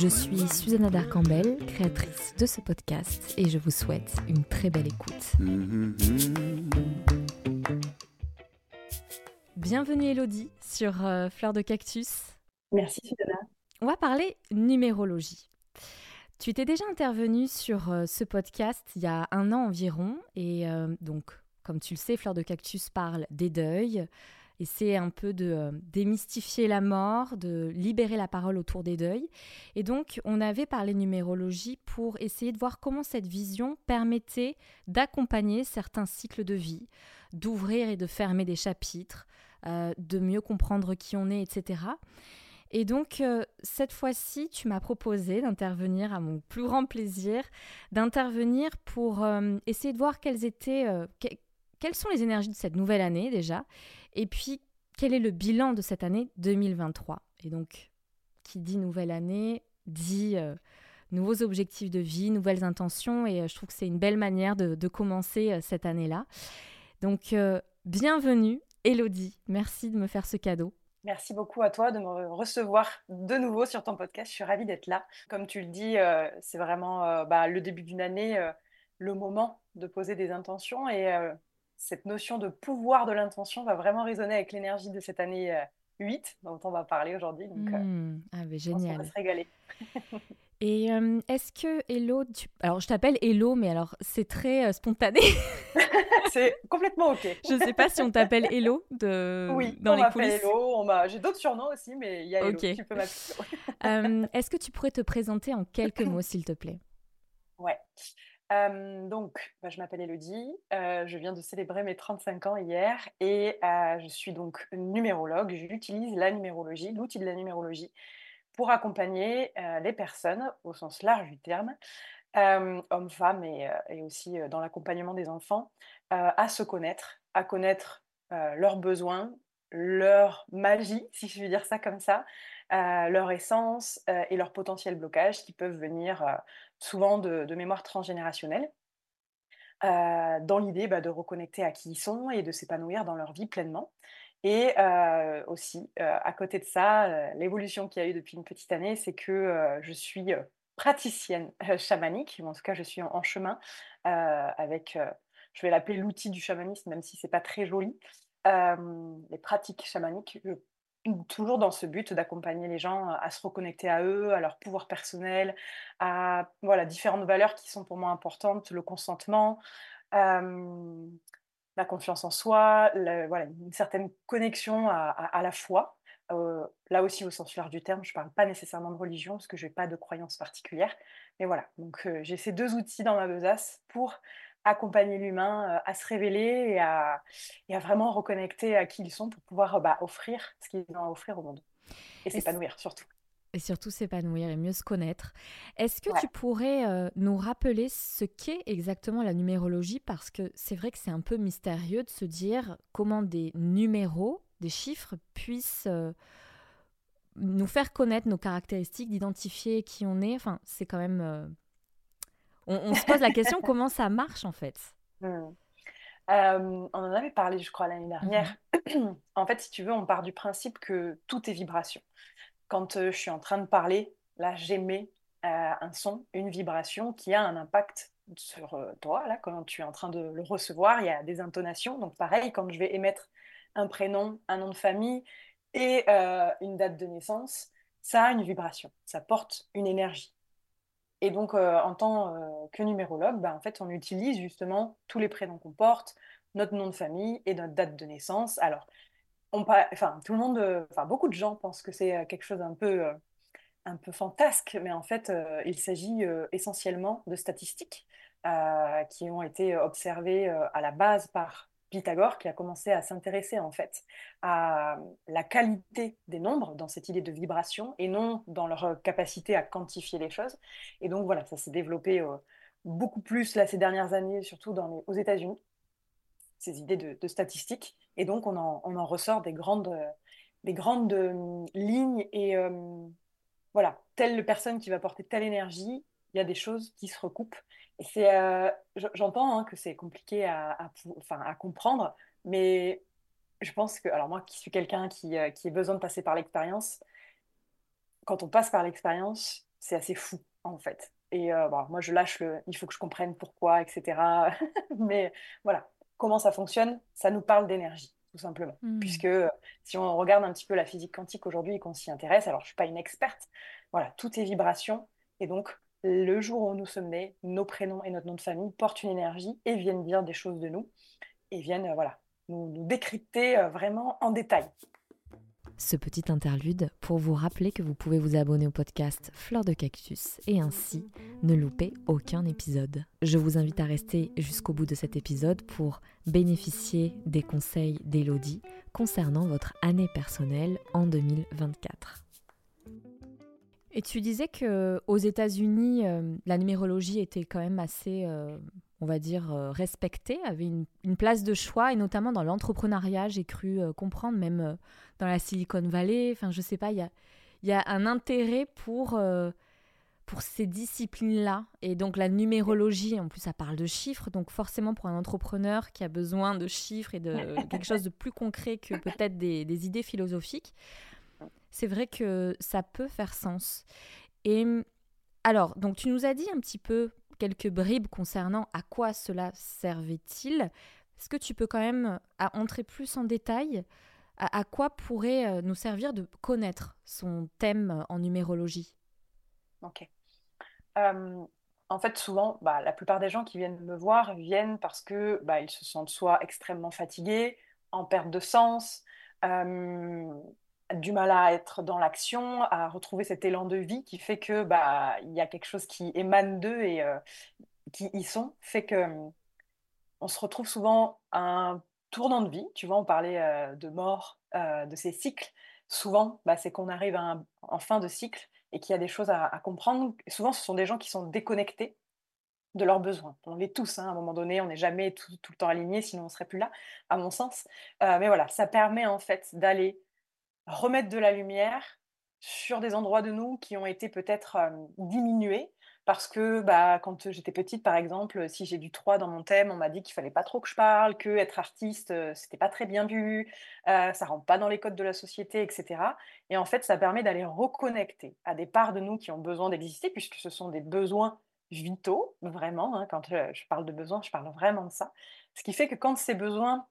Je suis Susanna Darcambel, créatrice de ce podcast, et je vous souhaite une très belle écoute. Bienvenue Elodie sur euh, Fleur de Cactus. Merci Susanna. On va parler numérologie. Tu étais déjà intervenue sur euh, ce podcast il y a un an environ, et euh, donc, comme tu le sais, Fleur de Cactus parle des deuils, et un peu de euh, démystifier la mort, de libérer la parole autour des deuils. Et donc, on avait parlé numérologie pour essayer de voir comment cette vision permettait d'accompagner certains cycles de vie, d'ouvrir et de fermer des chapitres, euh, de mieux comprendre qui on est, etc. Et donc, euh, cette fois-ci, tu m'as proposé d'intervenir, à mon plus grand plaisir, d'intervenir pour essayer de voir quelles étaient, que- quelles sont les énergies de cette nouvelle année déjà, et puis quel est le bilan de cette année 2023. Et donc, qui dit nouvelle année, dit euh, nouveaux objectifs de vie, nouvelles intentions, et euh, je trouve que c'est une belle manière de, commencer euh, cette année-là. Donc, bienvenue, Elodie. Merci de me faire ce cadeau. Merci beaucoup à toi de me recevoir de nouveau sur ton podcast. Je suis ravie d'être là. Comme tu le dis, c'est vraiment bah, le début d'une année, le moment de poser des intentions. Et cette notion de pouvoir de l'intention va vraiment résonner avec l'énergie de cette année euh, 8 dont on va parler aujourd'hui. Donc, euh, Hmm, ah, mais pense qu'on va génial. se régaler. Et euh, est-ce que Hello, tu... alors je t'appelle Hello, mais alors c'est très euh, spontané. c'est complètement OK. je ne sais pas si on t'appelle Hello de... Oui, dans on les coulisses. Hello. On m'a... J'ai d'autres surnoms aussi, mais il y a Hello. Ok. Tu peux m'appeler. Euh, est-ce que tu pourrais te présenter en quelques mots, s'il te plaît? Ouais. Euh, donc, bah, je m'appelle Elodie, euh, je viens de célébrer mes 35 ans hier et euh, je suis donc numérologue. J'utilise la numérologie, l'outil de la numérologie, pour accompagner les personnes au sens large du terme, hommes, femmes et, et aussi dans l'accompagnement des enfants, à se connaître, à connaître leurs besoins, leur magie, si je puis dire ça comme ça, leur essence et leurs potentiels blocages qui peuvent venir souvent de, mémoire transgénérationnelle, euh, dans l'idée bah, de reconnecter à qui ils sont et de s'épanouir dans leur vie pleinement. Et euh, aussi, euh, à côté de ça, l'évolution qu'il y a eu depuis une petite année, c'est que je suis praticienne chamanique, en tout cas je suis en, chemin avec, je vais l'appeler l'outil du chamanisme, même si c'est pas très joli, les pratiques chamaniques, toujours dans ce but d'accompagner les gens à se reconnecter à eux, à leur pouvoir personnel, à voilà, différentes valeurs qui sont pour moi importantes, le consentement, euh, la confiance en soi, voilà, une certaine connexion à, la foi. Euh, là aussi, au sens large du terme, je ne parle pas nécessairement de religion parce que je n'ai pas de croyance particulière. Mais voilà, donc euh, j'ai ces deux outils dans ma besace pour accompagner l'humain euh, à se révéler et à, et à vraiment reconnecter à qui ils sont pour pouvoir euh, bah, offrir ce qu'ils ont à offrir au monde. Et s'épanouir surtout. Et surtout s'épanouir et mieux se connaître. Est-ce que Ouais. tu pourrais euh, nous rappeler ce qu'est exactement la numérologie? Parce que c'est vrai que c'est un peu mystérieux de se dire comment des numéros, des chiffres puissent euh, nous faire connaître nos caractéristiques, d'identifier qui on est. Enfin, c'est quand même... euh, On, on se pose la question comment ça marche en fait? Hmm. Euh, on en avait parlé, je crois, l'année dernière. En fait, si tu veux, on part du principe que tout est vibration. Quand euh, je suis en train de parler, là, j'émets euh, un son, une vibration qui a un impact sur toi. Là, quand tu es en train de le recevoir, il y a des intonations. Donc, pareil, quand je vais émettre un prénom, un nom de famille et euh, une date de naissance, ça a une vibration, ça porte une énergie. Et donc, euh, en tant euh, que numérologue, bah, en fait, on utilise justement tous les prénoms qu'on porte, notre nom de famille et notre date de naissance. Alors, on enfin, tout le monde, euh, enfin, beaucoup de gens pensent que c'est quelque chose un peu, un peu fantasque, mais en fait, il s'agit essentiellement de statistiques qui ont été observées à la base par Pythagore qui a commencé à s'intéresser en fait à la qualité des nombres dans cette idée de vibration et non dans leur capacité à quantifier les choses. Et donc voilà, ça s'est développé euh, beaucoup plus là ces dernières années, surtout dans aux États-Unis, ces idées de, statistiques. Et donc on en, on en, ressort des grandes, des grandes euh, lignes et euh, voilà, telle personne qui va porter telle énergie, il y a des choses qui se recoupent c'est, euh, j'entends hein, que c'est compliqué à, enfin, à comprendre, mais je pense que, alors moi qui suis quelqu'un qui, euh, qui a besoin de passer par l'expérience, quand on passe par l'expérience, c'est assez fou en fait. Et euh, bon, moi je lâche le, il faut que je comprenne pourquoi, etc. mais voilà, comment ça fonctionne, ça nous parle d'énergie tout simplement. Mmh. Puisque si on regarde un petit peu la physique quantique aujourd'hui et qu'on s'y intéresse, alors je ne suis pas une experte, voilà, tout est vibration. Et donc, le jour où nous sommes nés, nos prénoms et notre nom de famille portent une énergie et viennent dire des choses de nous et viennent euh, voilà, nous, décrypter euh, vraiment en détail. Ce petit interlude pour vous rappeler que vous pouvez vous abonner au podcast Fleur de Cactus et ainsi ne louper aucun épisode. Je vous invite à rester jusqu'au bout de cet épisode pour bénéficier des conseils d'Elodie concernant votre année personnelle en 2024. Et tu disais que aux États-Unis, euh, la numérologie était quand même assez, euh, on va dire, euh, respectée, avait une, place de choix, et notamment dans l'entrepreneuriat, j'ai cru comprendre, même dans la Silicon Valley. Enfin, je sais pas, il y a, y a, un intérêt pour, pour ces disciplines-là. Et donc la numérologie, en plus, ça parle de chiffres, donc forcément pour un entrepreneur qui a besoin de chiffres et de quelque chose de plus concret que peut-être des, des idées philosophiques c'est vrai que ça peut faire sens. Et alors, donc tu nous as dit un petit peu quelques bribes concernant à quoi cela servait-il. Est-ce que tu peux quand même entrer plus en détail à, quoi pourrait euh, nous servir de connaître son thème en numérologie? Ok. Euh, en fait, souvent, bah, la plupart des gens qui viennent me voir viennent parce que bah, ils se sentent soit extrêmement fatigués, en perte de sens, euh, du mal à être dans l'action, à retrouver cet élan de vie qui fait que bah il y a quelque chose qui émane d'eux et euh, qui y sont, fait que hum, on se retrouve souvent à un tournant de vie. Tu vois, on parlait euh, de mort, euh, de ces cycles. Souvent, bah, c'est qu'on arrive en fin de cycle et qu'il y a des choses à, comprendre. souvent, ce sont des gens qui sont déconnectés de leurs besoins. On l'est tous, hein, à un moment donné, on n'est jamais tout, le temps aligné, sinon on serait plus là, à mon sens. mais voilà, ça permet en fait d'aller remettre de la lumière sur des endroits de nous qui ont été peut-être diminués. Parce que bah, quand j'étais petite, par exemple, si j'ai du 3 dans mon thème, on m'a dit qu'il fallait pas trop que je parle, que être artiste, c'était pas très bien vu, euh, ça rentre pas dans les codes de la société, etc. Et en fait, ça permet d'aller reconnecter à des parts de nous qui ont besoin d'exister, puisque ce sont des besoins vitaux, vraiment. Hein, quand je parle de besoins, je parle vraiment de ça. Ce qui fait que quand ces besoins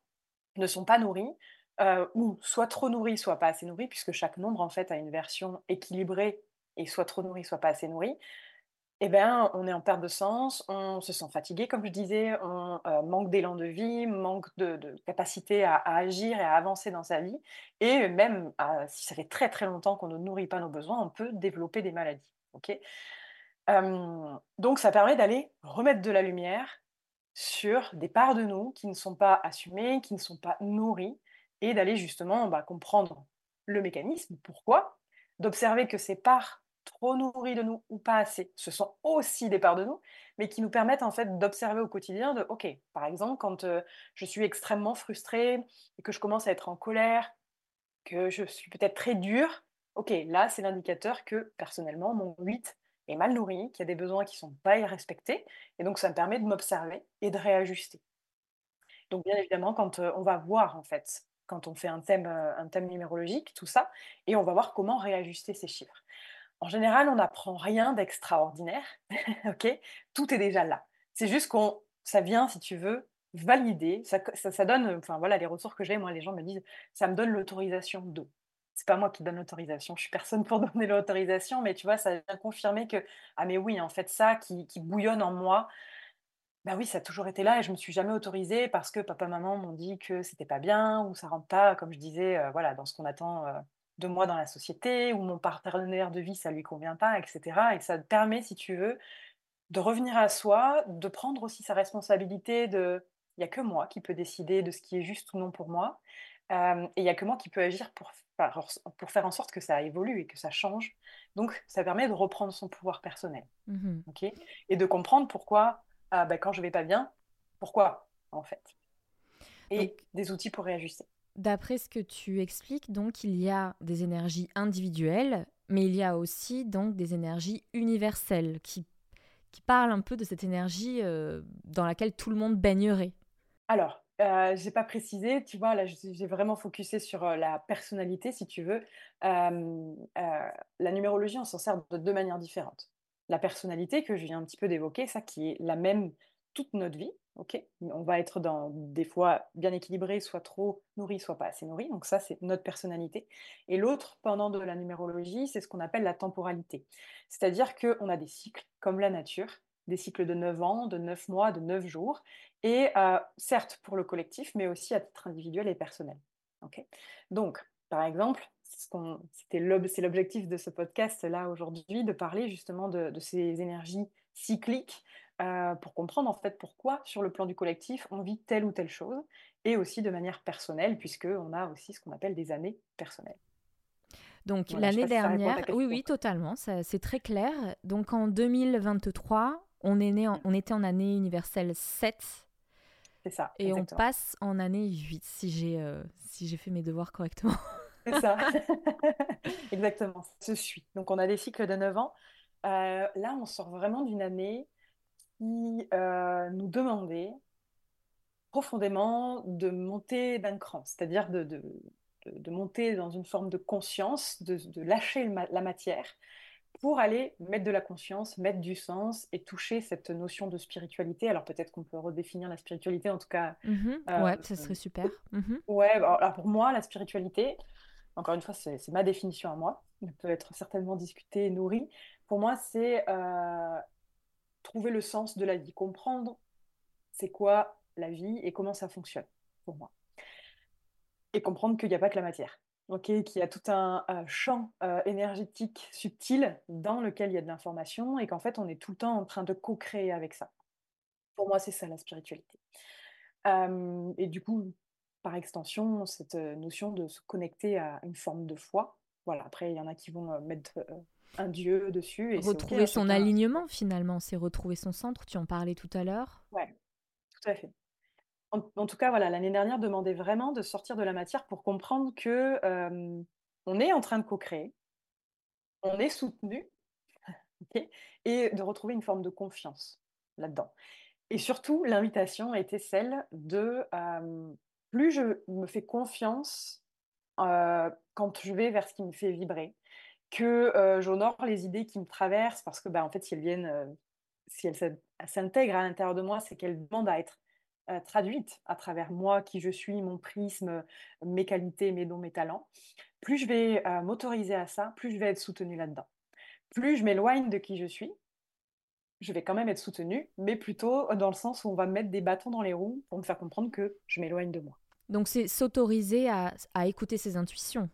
ne sont pas nourris, euh, ou soit trop nourri, soit pas assez nourri, puisque chaque nombre en fait a une version équilibrée et soit trop nourri, soit pas assez nourri, eh ben, on est en perte de sens, on se sent fatigué, comme je disais, on euh, manque d'élan de vie, manque de, capacité à, agir et à avancer dans sa vie. Et même si ça fait très très longtemps qu'on ne nourrit pas nos besoins, on peut développer des maladies. donc ça permet d'aller remettre de la lumière sur des parts de nous qui ne sont pas assumées, qui ne sont pas nourries, et d'aller justement bah, comprendre le mécanisme, pourquoi, d'observer que ces parts trop nourries de nous ou pas assez, ce sont aussi des parts de nous, mais qui nous permettent en fait d'observer au quotidien de, ok, par exemple, quand euh, je suis extrêmement frustrée et que je commence à être en colère, que je suis peut-être très dure, ok, là c'est l'indicateur que personnellement mon 8 est mal nourri, qu'il y a des besoins qui ne sont pas respectés, et donc ça me permet de m'observer et de réajuster. Donc bien évidemment, quand euh, on va voir en fait quand on fait un thème, euh, un thème numérologique, tout ça, et on va voir comment réajuster ces chiffres. En général, on n'apprend rien d'extraordinaire, ok? Tout est déjà là. C'est juste qu'on, ça vient, si tu veux, valider. Ça, ça, donne, enfin voilà, les ressources que j'ai, moi, les gens me disent, ça me donne l'autorisation de. C'est pas moi qui donne l'autorisation, je suis personne pour donner l'autorisation, mais tu vois, ça vient confirmer que, ah mais oui, en fait, ça qui, qui bouillonne en moi, bah oui, ça a toujours été là et je me suis jamais autorisée parce que papa, maman m'ont dit que c'était pas bien ou ça rentre pas, comme je disais, euh, voilà, dans ce qu'on attend euh, de moi dans la société ou mon partenaire de vie, ça lui convient pas, etc. Et ça te permet, si tu veux, de revenir à soi, de prendre aussi sa responsabilité de Il n'y a que moi qui peux décider de ce qui est juste ou non pour moi. et il n'y a que moi qui peux agir pour, pour faire en sorte que ça évolue et que ça change. Donc, ça permet de reprendre son pouvoir personnel. Mmh et de comprendre pourquoi, ah, bah, quand je vais pas bien, pourquoi, en fait? Et des outils pour réajuster. D'après ce que tu expliques, donc, il y a des énergies individuelles, mais il y a aussi donc des énergies universelles qui, qui parlent un peu de cette énergie euh, dans laquelle tout le monde baignerait. Alors, euh, j'ai pas précisé, tu vois, là, j'ai vraiment focusé sur euh, la personnalité, si tu veux. Euh, la numérologie, on s'en sert de deux manières différentes. La personnalité, que je viens un petit peu d'évoquer, ça qui est la même toute notre vie, ok? On va être dans des fois bien équilibré, soit trop nourri, soit pas assez nourri. Donc ça, c'est notre personnalité. Et l'autre, pendant de la numérologie, c'est ce qu'on appelle la temporalité. C'est-à-dire qu'on a des cycles, comme la nature, des cycles de 9 ans, de 9 mois, de 9 jours, et euh, certes pour le collectif, mais aussi à titre individuel et personnel. Donc, par exemple, c'est l'objectif de ce podcast-là aujourd'hui, de parler justement de, ces énergies cycliques euh, pour comprendre en fait pourquoi sur le plan du collectif on vit telle ou telle chose, et aussi de manière personnelle, puisqu'on a aussi ce qu'on appelle des années personnelles. Donc l'année dernière, oui, oui, totalement, c'est très clair. Donc en 2023, on, est né on était en année universelle 7. C'est ça. Et on passe en année 8, si j'ai euh, si fait mes devoirs correctement. C'est ça. exactement. Ça se suit. Donc on a des cycles de 9 ans. Euh, là, on sort vraiment d'une année qui euh, nous demandait profondément de monter d'un cran, c'est-à-dire de, de, de, monter dans une forme de conscience, de, lâcher la matière pour aller mettre de la conscience, mettre du sens et toucher cette notion de spiritualité. Alors peut-être qu'on peut redéfinir la spiritualité, en tout cas. Mmh ouais, ça serait super. Mmh ouais, alors pour moi, la spiritualité, encore une fois, c'est ma définition à moi. Elle peut être certainement discutée et nourrie. Pour moi, c'est euh, trouver le sens de la vie, comprendre c'est quoi la vie et comment ça fonctionne pour moi. Et comprendre qu'il n'y a pas que la matière okay, qui a tout un, champ euh, énergétique subtil dans lequel il y a de l'information et qu'en fait on est tout le temps en train de co-créer avec ça. Pour moi, c'est ça la spiritualité. et du coup, par extension, cette euh, notion de se connecter à une forme de foi. Voilà, après, il y en a qui vont euh, mettre un dieu dessus. Et retrouver hein, son alignement, finalement, c'est retrouver son centre. Tu en parlais tout à l'heure. Ouais, tout à fait. En, tout cas, voilà, l'année dernière demandait vraiment de sortir de la matière pour comprendre que on est en train de co-créer, on est soutenu, et de retrouver une forme de confiance là-dedans. Et surtout, l'invitation était celle de plus je me fais confiance quand je vais vers ce qui me fait vibrer, que j'honore les idées qui me traversent, parce que bah, en fait, si elles viennent, si elles s'intègrent à l'intérieur de moi, c'est qu'elles demandent à être euh, traduite à travers moi, qui je suis, mon prisme, mes qualités, mes dons, mes talents, plus je vais euh, m'autoriser à ça, plus je vais être soutenue là-dedans. Plus je m'éloigne de qui je suis, je vais quand même être soutenue, mais plutôt dans le sens où on va me mettre des bâtons dans les roues pour me faire comprendre que je m'éloigne de moi. Donc c'est s'autoriser à, à écouter ses intuitions.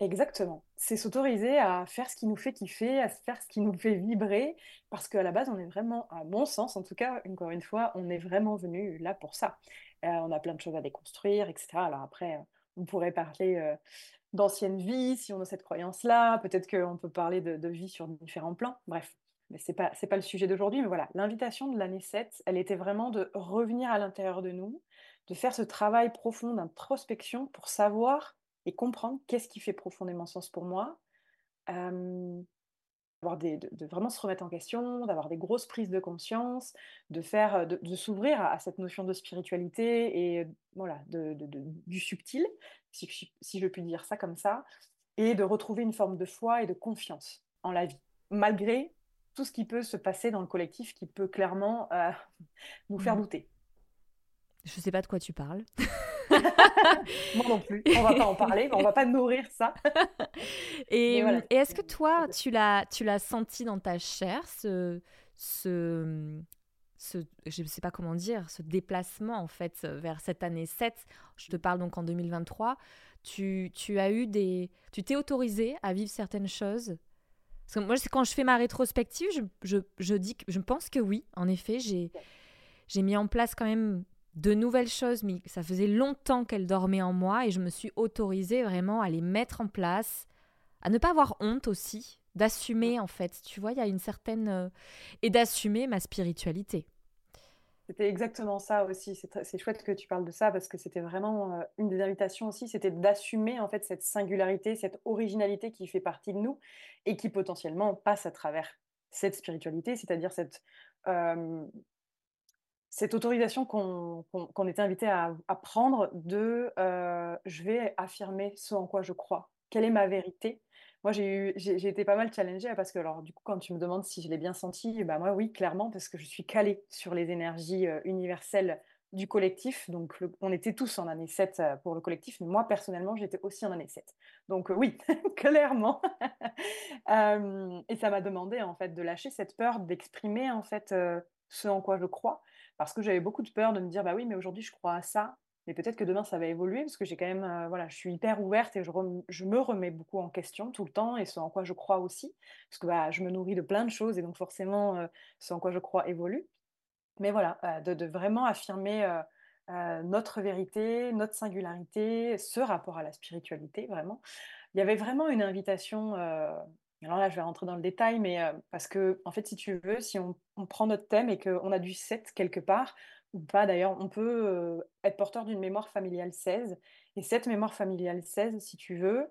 Exactement. C'est s'autoriser à faire ce qui nous fait kiffer, à faire ce qui nous fait vibrer, parce qu'à la base, on est vraiment, à mon sens en tout cas, encore une fois, on est vraiment venu là pour ça. Euh, on a plein de choses à déconstruire, etc. Alors après, on pourrait parler euh, d'ancienne vie, si on a cette croyance-là, peut-être qu'on peut parler de, vie sur différents plans, bref. Mais ce n'est pas, pas le sujet d'aujourd'hui, mais voilà, l'invitation de l'année 7, elle était vraiment de revenir à l'intérieur de nous, de faire ce travail profond d'introspection pour savoir et comprendre qu'est-ce qui fait profondément sens pour moi, avoir des, de, vraiment se remettre en question, d'avoir des grosses prises de conscience, de faire, de, s'ouvrir à, cette notion de spiritualité et voilà, de, du subtil, si, je puis dire ça comme ça, et de retrouver une forme de foi et de confiance en la vie, malgré tout ce qui peut se passer dans le collectif qui peut clairement nous faire mmh douter. Je ne sais pas de quoi tu parles. Moi non plus. On va pas en parler, mais on va pas nourrir ça. et, est-ce que toi, tu l'as, tu l'as senti dans ta chair, ce, ce, ce, je ne sais pas comment dire, ce déplacement en fait vers cette année 7 Je te parle donc en 2023. Tu, tu as eu des, tu t'es autorisé à vivre certaines choses. Parce que moi, quand je fais ma rétrospective, je, je, je dis, je pense que oui, en effet, j'ai, j'ai mis en place quand même de nouvelles choses, mais ça faisait longtemps qu'elles dormaient en moi et je me suis autorisée vraiment à les mettre en place, à ne pas avoir honte aussi, d'assumer en fait, tu vois, il y a une certaine... euh, et d'assumer ma spiritualité. C'était exactement ça aussi. C'est chouette que tu parles de ça parce que c'était vraiment euh, une des invitations aussi, c'était d'assumer en fait cette singularité, cette originalité qui fait partie de nous et qui potentiellement passe à travers cette spiritualité, c'est-à-dire cette, autorisation qu'on était invité à, à prendre de euh, je vais affirmer ce en quoi je crois. Quelle est ma vérité? Moi, j'ai eu, j'ai été pas mal challengée hein, parce que, alors, du coup, quand tu me demandes si je l'ai bien senti, bah moi, oui, clairement, parce que je suis calée sur les énergies universelles du collectif. Donc, on était tous en année 7 euh, pour le collectif, mais moi, personnellement, j'étais aussi en année 7. Donc, oui, clairement. Et ça m'a demandé, en fait, de lâcher cette peur d'exprimer, en fait, ce en quoi je crois. Parce que j'avais beaucoup de peur de me dire, bah oui, mais aujourd'hui, je crois à ça. Mais peut-être que demain, ça va évoluer parce que j'ai quand même, euh, voilà, je suis hyper ouverte et je, je me remets beaucoup en question tout le temps et ce en quoi je crois aussi. Parce que bah, je me nourris de plein de choses et donc forcément, euh, ce en quoi je crois évolue. Mais voilà, euh, de, vraiment affirmer notre vérité, notre singularité, ce rapport à la spiritualité, vraiment. Il y avait vraiment une invitation. alors là, je vais rentrer dans le détail, mais parce que, en fait, si tu veux, si on, on prend notre thème et qu'on a du 7 quelque part, ou pas d'ailleurs, on peut euh, être porteur d'une mémoire familiale 16. Et cette mémoire familiale 16, si tu veux,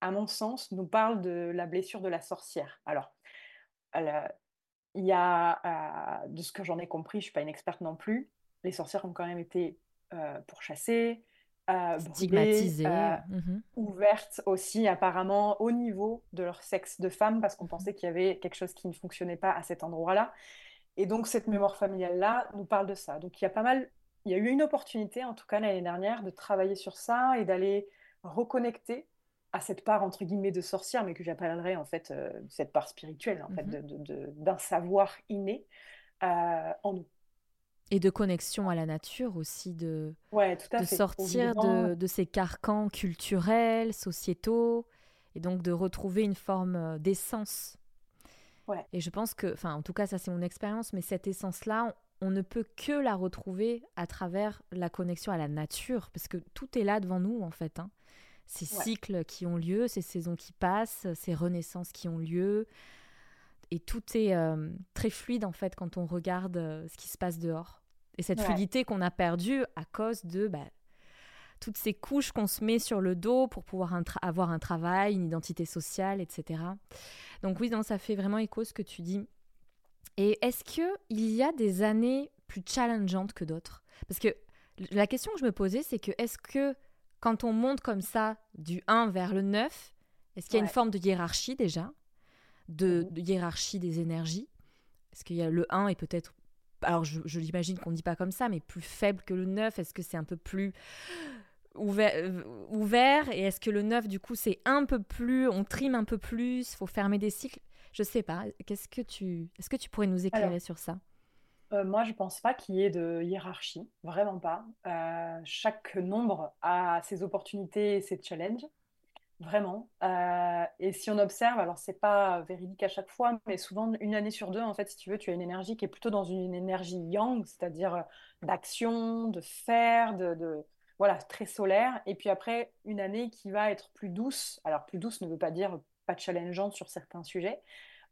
à mon sens, nous parle de la blessure de la sorcière. Alors, elle, il y a, euh, de ce que j'en ai compris, je ne suis pas une experte non plus, les sorcières ont quand même été euh, pourchassées, euh, brûlées, Stigmatisée. euh, mhm. ouvertes aussi apparemment au niveau de leur sexe de femme parce qu'on pensait qu'il y avait quelque chose qui ne fonctionnait pas à cet endroit-là. Et donc cette mémoire familiale-là nous parle de ça. Donc il y a pas mal, il y a eu une opportunité en tout cas l'année dernière de travailler sur ça et d'aller reconnecter à cette part entre guillemets de sorcière, mais que j'appellerais en fait euh, cette part spirituelle en fait Mhm. de, de- de- d'un savoir inné euh, en nous. Et de connexion à la nature aussi, de, Ouais, tout à de fait. Sortir de, de ces carcans culturels, sociétaux, et donc de retrouver une forme euh, d'essence. Ouais. Et je pense que, enfin, en tout cas, ça c'est mon expérience, mais cette essence-là, on, on ne peut que la retrouver à travers la connexion à la nature, parce que tout est là devant nous, en fait. hein. Ces Ouais. cycles qui ont lieu, ces saisons qui passent, ces renaissances qui ont lieu. Et tout est euh, très fluide, en fait, quand on regarde euh, ce qui se passe dehors. Et cette Ouais. fluidité qu'on a perdue à cause de bah, toutes ces couches qu'on se met sur le dos pour pouvoir un avoir un travail, une identité sociale, etc. Donc oui, non, ça fait vraiment écho ce que tu dis. Et est-ce que il y a des années plus challengeantes que d'autres? Parce que la question que je me posais, c'est que est-ce que quand on monte comme ça du 1 vers le 9, est-ce qu'il y a une forme de hiérarchie déjà? De, Mhm. de hiérarchie des énergies? Est-ce qu'il y a le 1 est peut-être alors je, je l'imagine qu'on ne dit pas comme ça, mais plus faible que le 9 Est-ce que c'est un peu plus ouvert, euh, ouvert Et est-ce que le 9, du coup, c'est un peu plus, on trime un peu plus, faut fermer des cycles? Je sais pas. Qu'est-ce que tu, est-ce que tu pourrais nous éclairer Alors, sur ça? Euh, moi, je pense pas qu'il y ait de hiérarchie, vraiment pas. Euh, chaque nombre a ses opportunités et ses challenges, vraiment. Euh, et si on observe, alors c'est pas véridique à chaque fois, mais souvent une année sur deux, en fait, si tu veux, tu as une énergie qui est plutôt dans une énergie yang, c'est-à-dire d'action, de faire, de, de- voilà, très solaire. Et puis après, une année qui va être plus douce. Alors plus douce ne veut pas dire pas challengeante sur certains sujets.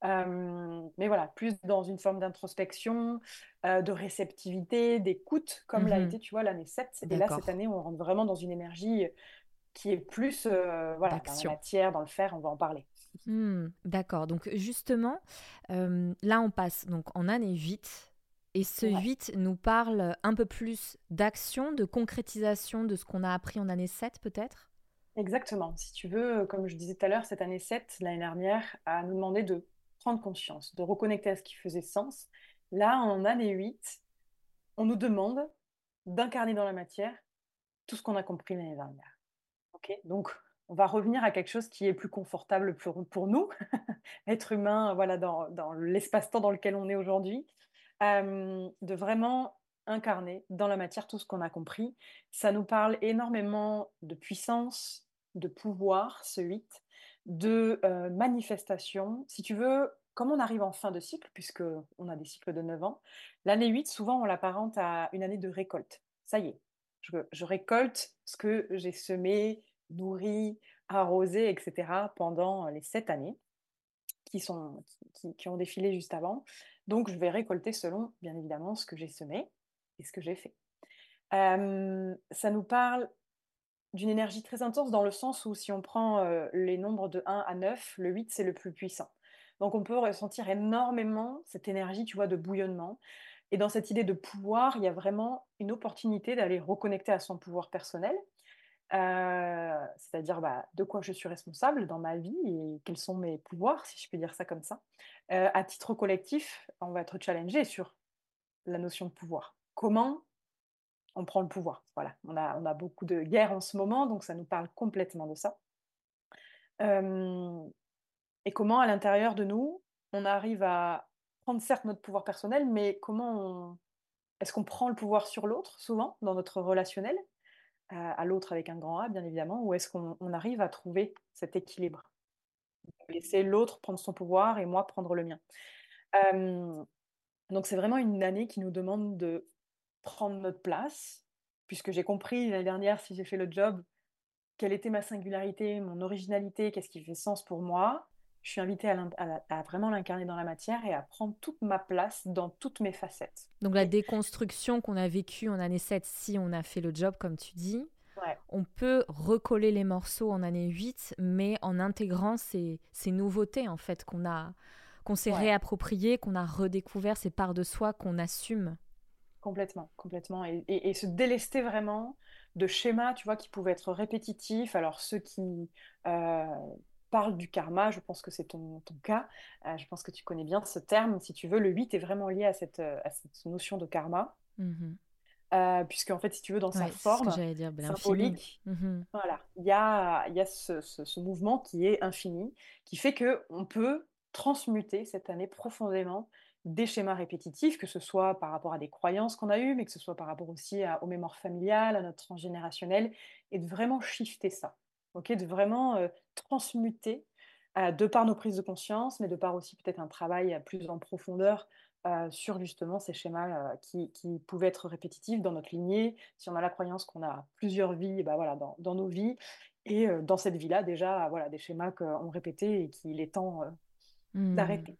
Euh, mais voilà, plus dans une forme d'introspection, euh, de réceptivité, d'écoute, comme l'a Mhm. été, tu vois, l'année 7. Et là, cette année, on rentre vraiment dans une énergie qui est plus euh, voilà, dans la matière, dans le faire, on va en parler. Hmm, D'accord. Donc justement, là on passe donc en année 8 et ce Ouais. 8 nous parle un peu plus d'action, de concrétisation de ce qu'on a appris en année 7 peut-être? Exactement. Si tu veux, comme je disais tout à l'heure, cette année 7, l'année dernière, a nous demandé de prendre conscience, de reconnecter à ce qui faisait sens. Là, en année 8, on nous demande d'incarner dans la matière tout ce qu'on a compris l'année dernière. Ok, donc on va revenir à quelque chose qui est plus confortable pour, pour nous, être humain, voilà, dans, dans l'espace-temps dans lequel on est aujourd'hui, de vraiment incarner dans la matière tout ce qu'on a compris. Ça nous parle énormément de puissance, de pouvoir, ce 8, de euh, manifestation. Si tu veux, comme on arrive en fin de cycle, puisque on a des cycles de 9 ans, l'année 8, souvent on l'apparente à une année de récolte. ça y est, je, récolte ce que j'ai semé, nourri, arrosé, etc. pendant les sept années qui, sont, qui, ont défilé juste avant. Donc, je vais récolter selon, bien évidemment, ce que j'ai semé et ce que j'ai fait. ça nous parle d'une énergie très intense dans le sens où si on prend les nombres de 1 à 9, le 8, c'est le plus puissant. Donc, on peut ressentir énormément cette énergie, tu vois, de bouillonnement. Et dans cette idée de pouvoir, il y a vraiment une opportunité d'aller reconnecter à son pouvoir personnel, euh, c'est-à-dire bah, de quoi je suis responsable dans ma vie et quels sont mes pouvoirs, si je peux dire ça comme ça. Euh, à titre collectif, on va être challengé sur la notion de pouvoir. Comment on prend le pouvoir? Voilà, on a, beaucoup de guerres en ce moment, donc ça nous parle complètement de ça. Et comment, à l'intérieur de nous, on arrive à prendre certes notre pouvoir personnel, mais comment est-ce qu'on prend le pouvoir sur l'autre, souvent, dans notre relationnel? À, l'autre avec un grand A, bien évidemment, ou est-ce qu'on arrive à trouver cet équilibre? Laisser l'autre prendre son pouvoir et moi prendre le mien. donc c'est vraiment une année qui nous demande de prendre notre place, puisque j'ai compris l'année dernière, si j'ai fait le job, quelle était ma singularité, mon originalité, qu'est-ce qui fait sens pour moi. Je suis invitée à, vraiment l'incarner dans la matière et à prendre toute ma place dans toutes mes facettes. Donc la déconstruction qu'on a vécue en année 7, si on a fait le job comme tu dis, on peut recoller les morceaux en année 8, mais en intégrant ces, nouveautés en fait qu'on a qu'on s'est réapproprié, qu'on a redécouvert, ces parts de soi qu'on assume. Complètement, complètement. Et, se délester vraiment de schémas, tu vois, qui pouvaient être répétitifs. Alors ceux qui euh, parle du karma, je pense que c'est ton, ton, cas, euh, je pense que tu connais bien ce terme, si tu veux, le 8 est vraiment lié à cette, euh, à cette notion de karma, mmh euh, puisque en fait, si tu veux, dans sa forme dire, ben, symbolique, mmh voilà, il y a, y a ce, ce, mouvement qui est infini, qui fait que on peut transmuter cette année profondément des schémas répétitifs, que ce soit par rapport à des croyances qu'on a eues, mais que ce soit par rapport aussi à, aux mémoires familiales, à notre transgénérationnel, et de vraiment shifter ça de vraiment transmuter de par nos prises de conscience, mais de par aussi peut-être un travail plus en profondeur sur justement ces schémas qui, pouvaient être répétitifs dans notre lignée, si on a la croyance qu'on a plusieurs vies, bah voilà, dans, nos vies, et dans cette vie-là déjà, voilà, des schémas qu'on répétait et qu'il est temps mmh. d'arrêter.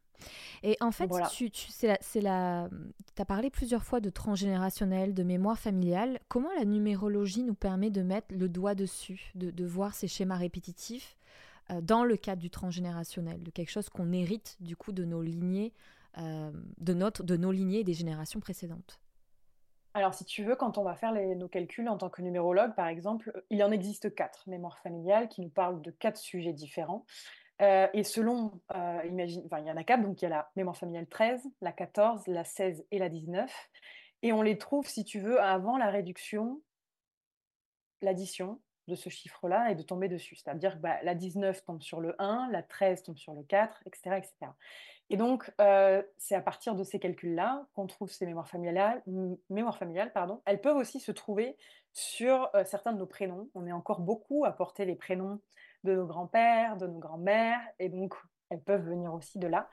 Et en fait, tu, tu c'est la, as parlé plusieurs fois de transgénérationnel, de mémoire familiale. Comment la numérologie nous permet de mettre le doigt dessus, de, voir ces schémas répétitifs euh, dans le cadre du transgénérationnel, de quelque chose qu'on hérite du coup de nos lignées, euh, de, notre, de nos lignées des générations précédentes? Alors, si tu veux, quand on va faire nos calculs en tant que numérologue, par exemple, il en existe quatre mémoires familiales qui nous parlent de quatre sujets différents. Euh, et selon, euh, imagine, il y en a quatre, donc il y a la mémoire familiale 13, la 14, la 16 et la 19. Et on les trouve, si tu veux, avant la réduction, l'addition de ce chiffre-là et de tomber dessus. C'est-à-dire que bah, la 19 tombe sur le 1, la 13 tombe sur le 4, etc. etc. Et donc, euh, c'est à partir de ces calculs-là qu'on trouve ces mémoires familiales, mémoires familiales pardon. Elles peuvent aussi se trouver sur certains de nos prénoms. On est encore beaucoup à porter les prénoms de nos grands-pères, de nos grands-mères, et donc elles peuvent venir aussi de là.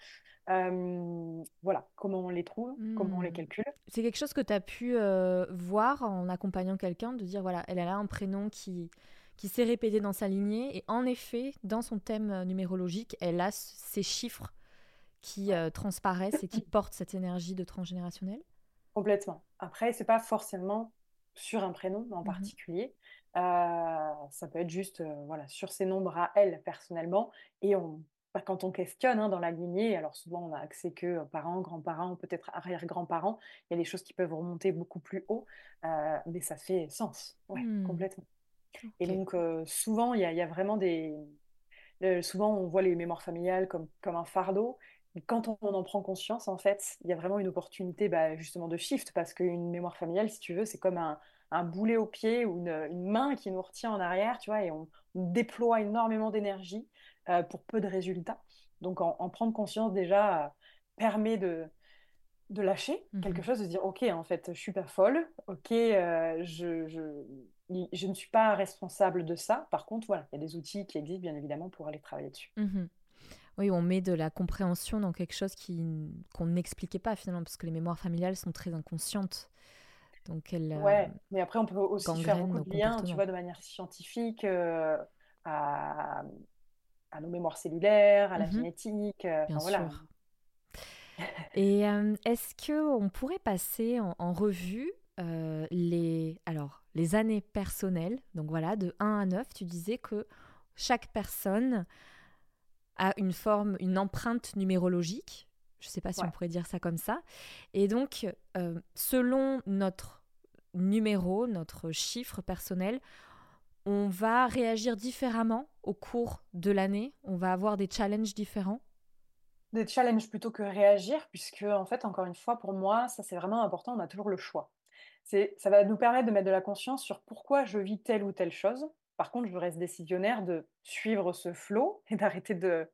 voilà, comment on les trouve, comment on les mmh. calcule. C'est quelque chose que tu as pu euh, voir en accompagnant quelqu'un, de dire, voilà, elle a un prénom qui, qui s'est répété dans sa lignée, et en effet, dans son thème numérologique, elle a ces chiffres qui euh, transparaissent et qui portent cette énergie de transgénérationnel? Complètement. Après, c'est pas forcément sur un prénom en mmh particulier. Euh, ça peut être juste euh, voilà, sur ces nombres à elle personnellement. Et on, bah, quand on questionne hein, dans la lignée, alors souvent on a accès que parents, grands-parents, peut-être arrière-grands-parents, il y a des choses qui peuvent remonter beaucoup plus haut, euh, mais ça fait sens, ouais, mmh. complètement. Et donc souvent il y, y, a vraiment des... souvent on voit les mémoires familiales comme, comme un fardeau, quand on en prend conscience, en fait, il y a vraiment une opportunité bah, justement de shift, parce qu'une mémoire familiale, si tu veux, c'est comme un, un boulet au pied ou une, main qui nous retient en arrière, tu vois, et on, déploie énormément d'énergie euh, pour peu de résultats. Donc en, prendre conscience déjà euh, permet de, de lâcher mmh quelque chose, de se dire ok en fait je suis pas folle, ok euh, je, je, je, ne suis pas responsable de ça. Par contre voilà il y a des outils qui existent bien évidemment pour aller travailler dessus. Mmh oui, on met de la compréhension dans quelque chose qui qu'on n'expliquait pas finalement, parce que les mémoires familiales sont très inconscientes. Donc, elle Ouais, mais après, on peut aussi faire beaucoup de liens, tu vois, de manière scientifique, euh, à, à nos mémoires cellulaires, à la Mhm, génétique. euh, bien Enfin, voilà. sûr. Et euh, est-ce que on pourrait passer en, en revue euh, les, alors, les années personnelles? Donc voilà, de 1 à 9, tu disais que chaque personne a une forme, une empreinte numérologique. Je ne sais pas si Ouais. on pourrait dire ça comme ça. Et donc, euh, selon notre numéro, notre chiffre personnel, on va réagir différemment au cours de l'année. On va avoir des challenges différents. Des challenges plutôt que réagir, puisque, en fait, encore une fois, pour moi, ça, c'est vraiment important, on a toujours le choix. Ça va nous permettre de mettre de la conscience sur pourquoi je vis telle ou telle chose. Par contre, je reste décisionnaire de suivre ce flot et d'arrêter de,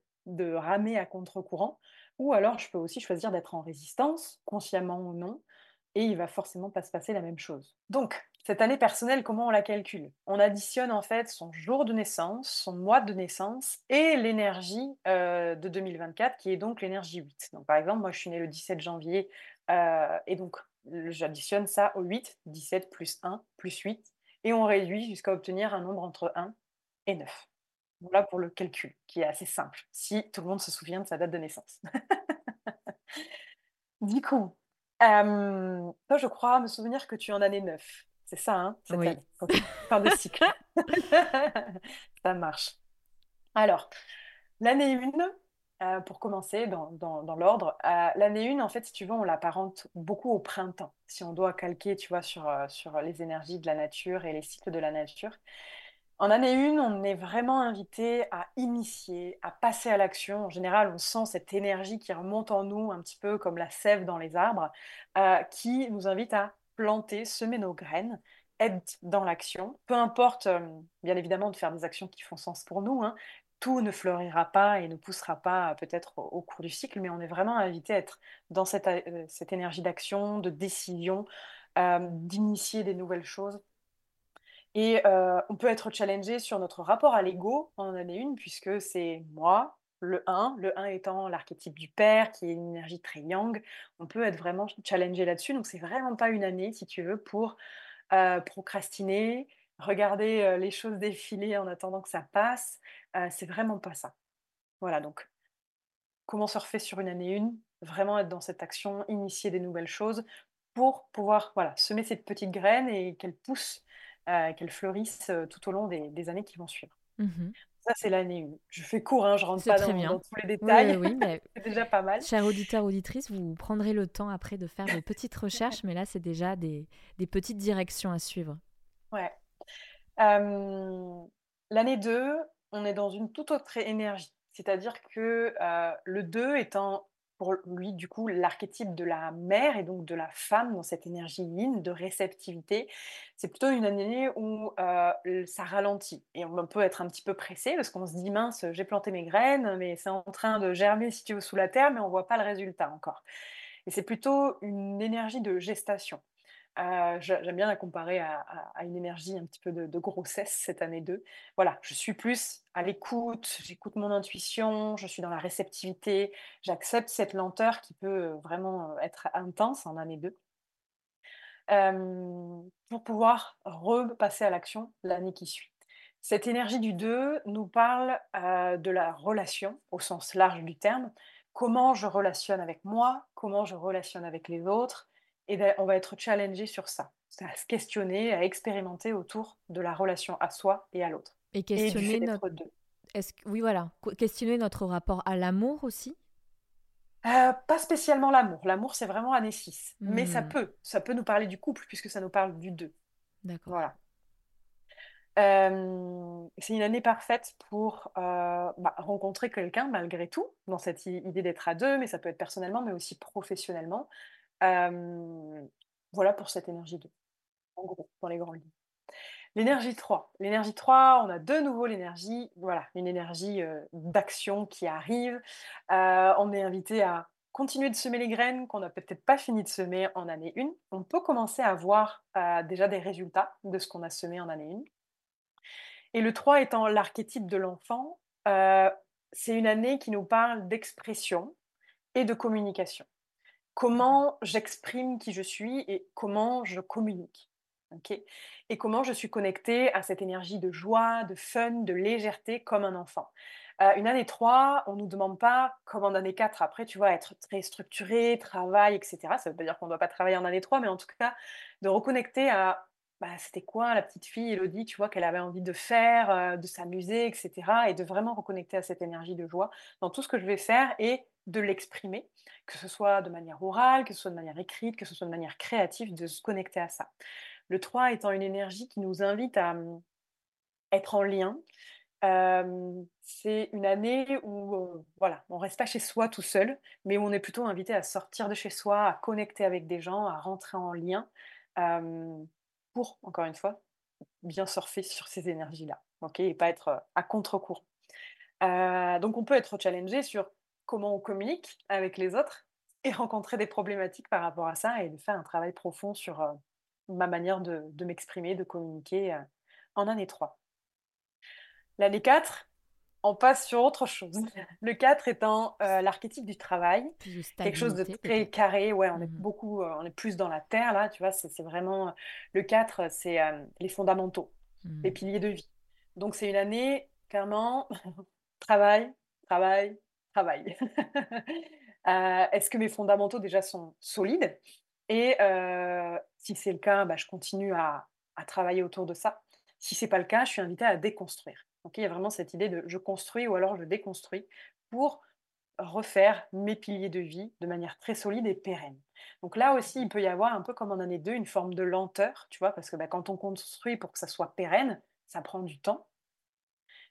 ramer à contre-courant. Ou alors, je peux aussi choisir d'être en résistance, consciemment ou non, et il va forcément pas se passer la même chose. Donc, cette année personnelle, comment on la calcule? On additionne en fait son jour de naissance, son mois de naissance et l'énergie euh, de 2024, qui est donc l'énergie 8. Donc, par exemple, moi, je suis née le 17 janvier, euh, et donc j'additionne ça au 8, 17 plus 1 plus 8, et on réduit jusqu'à obtenir un nombre entre 1 et 9. Voilà pour le calcul, qui est assez simple, si tout le monde se souvient de sa date de naissance. Du coup, euh, toi, je crois me souvenir que tu es en année 9. C'est ça, hein, cette Oui. année. Fin de cycle. Ça marche. Alors, l'année 1, pour commencer dans, dans- dans l'ordre, euh, l'année 1, en fait, si tu veux, on l'apparente beaucoup au printemps. Si on doit calquer, tu vois, sur, euh, sur les énergies de la nature et les cycles de la nature. En année 1, on est vraiment invité à initier, à passer à l'action. En général, on sent cette énergie qui remonte en nous, un petit peu comme la sève dans les arbres, euh, qui nous invite à planter, semer nos graines, être dans l'action. Peu importe, euh, bien évidemment, de faire des actions qui font sens pour nous. hein. Tout ne fleurira pas et ne poussera pas euh, peut-être au, cours du cycle, mais on est vraiment invité à être dans cette, euh, cette énergie d'action, de décision, euh, d'initier des nouvelles choses. Et on peut être challengé sur notre rapport à l'ego en année 1, puisque c'est moi, le 1, le 1 étant l'archétype du père, qui est une énergie très yang. On peut être vraiment challengé là-dessus. Donc, c'est vraiment pas une année, si tu veux, pour procrastiner, regarder euh, les choses défiler en attendant que ça passe. Euh, c'est vraiment pas ça. Voilà, donc comment surfer sur une année 1, vraiment être dans cette action, initier des nouvelles choses pour pouvoir voilà, semer cette petite graine et qu'elle pousse, euh, qu'elle fleurisse euh, tout au long des, des années qui vont suivre. Mhm. Ça, c'est l'année 1. Je fais court, hein, je rentre pas dans, tous les détails. oui, oui, mais c'est déjà pas mal. chers auditeurs, auditrices, vous prendrez le temps après de faire vos petites recherches, mais là, c'est déjà des, des petites directions à suivre. Ouais. Euh, l'année 2, on est dans une toute autre énergie. C'est-à-dire que euh, le 2 étant pour lui, du coup, l'archétype de la mère et donc de la femme dans cette énergie yin de réceptivité, c'est plutôt une année où euh, ça ralentit. Et on peut être un petit peu pressé parce qu'on se dit, mince, j'ai planté mes graines, mais c'est en train de germer, si sous la terre, mais on voit pas le résultat encore. Et c'est plutôt une énergie de gestation. Je- J'aime bien la comparer à, une énergie un petit peu de, grossesse cette année 2. Voilà, je suis plus à l'écoute, j'écoute mon intuition, je suis dans la réceptivité, j'accepte cette lenteur qui peut vraiment euh, être intense en année 2 euh, pour pouvoir repasser à l'action l'année qui suit. Cette énergie du 2 nous parle euh, de la relation au sens large du terme, comment je relationne avec moi, comment je relationne avec les autres, et on va être challengé sur ça, à se questionner, à expérimenter autour de la relation à soi et à l'autre. Et Et questionner fait notre... deux. Est-ce. Oui, voilà. Qu- Questionner notre rapport à l'amour aussi? Euh, pas spécialement l'amour. L'amour, c'est vraiment année 6. Mais ça Hmm. peut. Ça peut nous parler du couple, puisque ça nous parle du 2. D'accord. Voilà. Euh, c'est une année parfaite pour euh, bah, rencontrer quelqu'un malgré tout, dans cette idée d'être à deux, mais ça peut être personnellement, mais aussi professionnellement. Euh, voilà pour cette énergie 2, en gros, dans les grandes lignes. L'énergie 3. L'énergie 3, on a de nouveau l'énergie, voilà, une énergie euh, d'action qui arrive. Euh, on est invité à continuer de semer les graines qu'on n'a peut-être pas fini de semer en année 1. On peut commencer à voir déjà des résultats de ce qu'on a semé en année 1. Et le 3 étant l'archétype de l'enfant, c'est une année qui nous parle d'expression et de communication. Comment j'exprime qui je suis et comment je communique. ok? Et comment je suis connectée à cette énergie de joie, de fun, de légèreté comme un enfant. Euh, une année 3, on ne nous demande pas, comme en année 4, après, tu vois, être très structuré, travail, etc. Ça veut pas dire qu'on ne doit pas travailler en année 3, mais en tout cas, de reconnecter à bah, c'était quoi la petite fille Elodie, tu vois, qu'elle avait envie de faire, euh, de s'amuser, etc. Et de vraiment reconnecter à cette énergie de joie dans tout ce que je vais faire et de l'exprimer, que ce soit de manière orale, que ce soit de manière écrite, que ce soit de manière créative, de se connecter à ça. Le 3 étant une énergie qui nous invite à hum, être en lien. c'est une année où on, voilà, on reste pas chez soi tout seul, mais où on est plutôt invité à sortir de chez soi, à connecter avec des gens, à rentrer en lien pour, encore une fois, bien surfer sur ces énergies-là, ok, et pas être à contre-courant. donc on peut être challengé sur comment on communique avec les autres et rencontrer des problématiques par rapport à ça et de faire un travail profond sur ma manière de, de m'exprimer, de communiquer en année 3. L'année 4, on passe sur autre chose. Le 4 étant euh, l'archétype du travail, quelque chose de très carré. Ouais, on est mmh beaucoup, euh, on est plus dans la terre là, tu vois. C'est vraiment le 4, c'est euh, les fondamentaux, les mmh. piliers de vie. Donc c'est une année clairement travail, travail, travail. Est-ce que mes fondamentaux déjà sont solides? Et si c'est le cas, bah, je continue à, à travailler autour de ça. Si c'est pas le cas, je suis invitée à déconstruire. Donc il y a vraiment cette idée de je construis ou alors je déconstruis pour refaire mes piliers de vie de manière très solide et pérenne. Donc là aussi, il peut y avoir un peu comme en année 2, une forme de lenteur, tu vois, parce que bah, quand on construit pour que ça soit pérenne, ça prend du temps.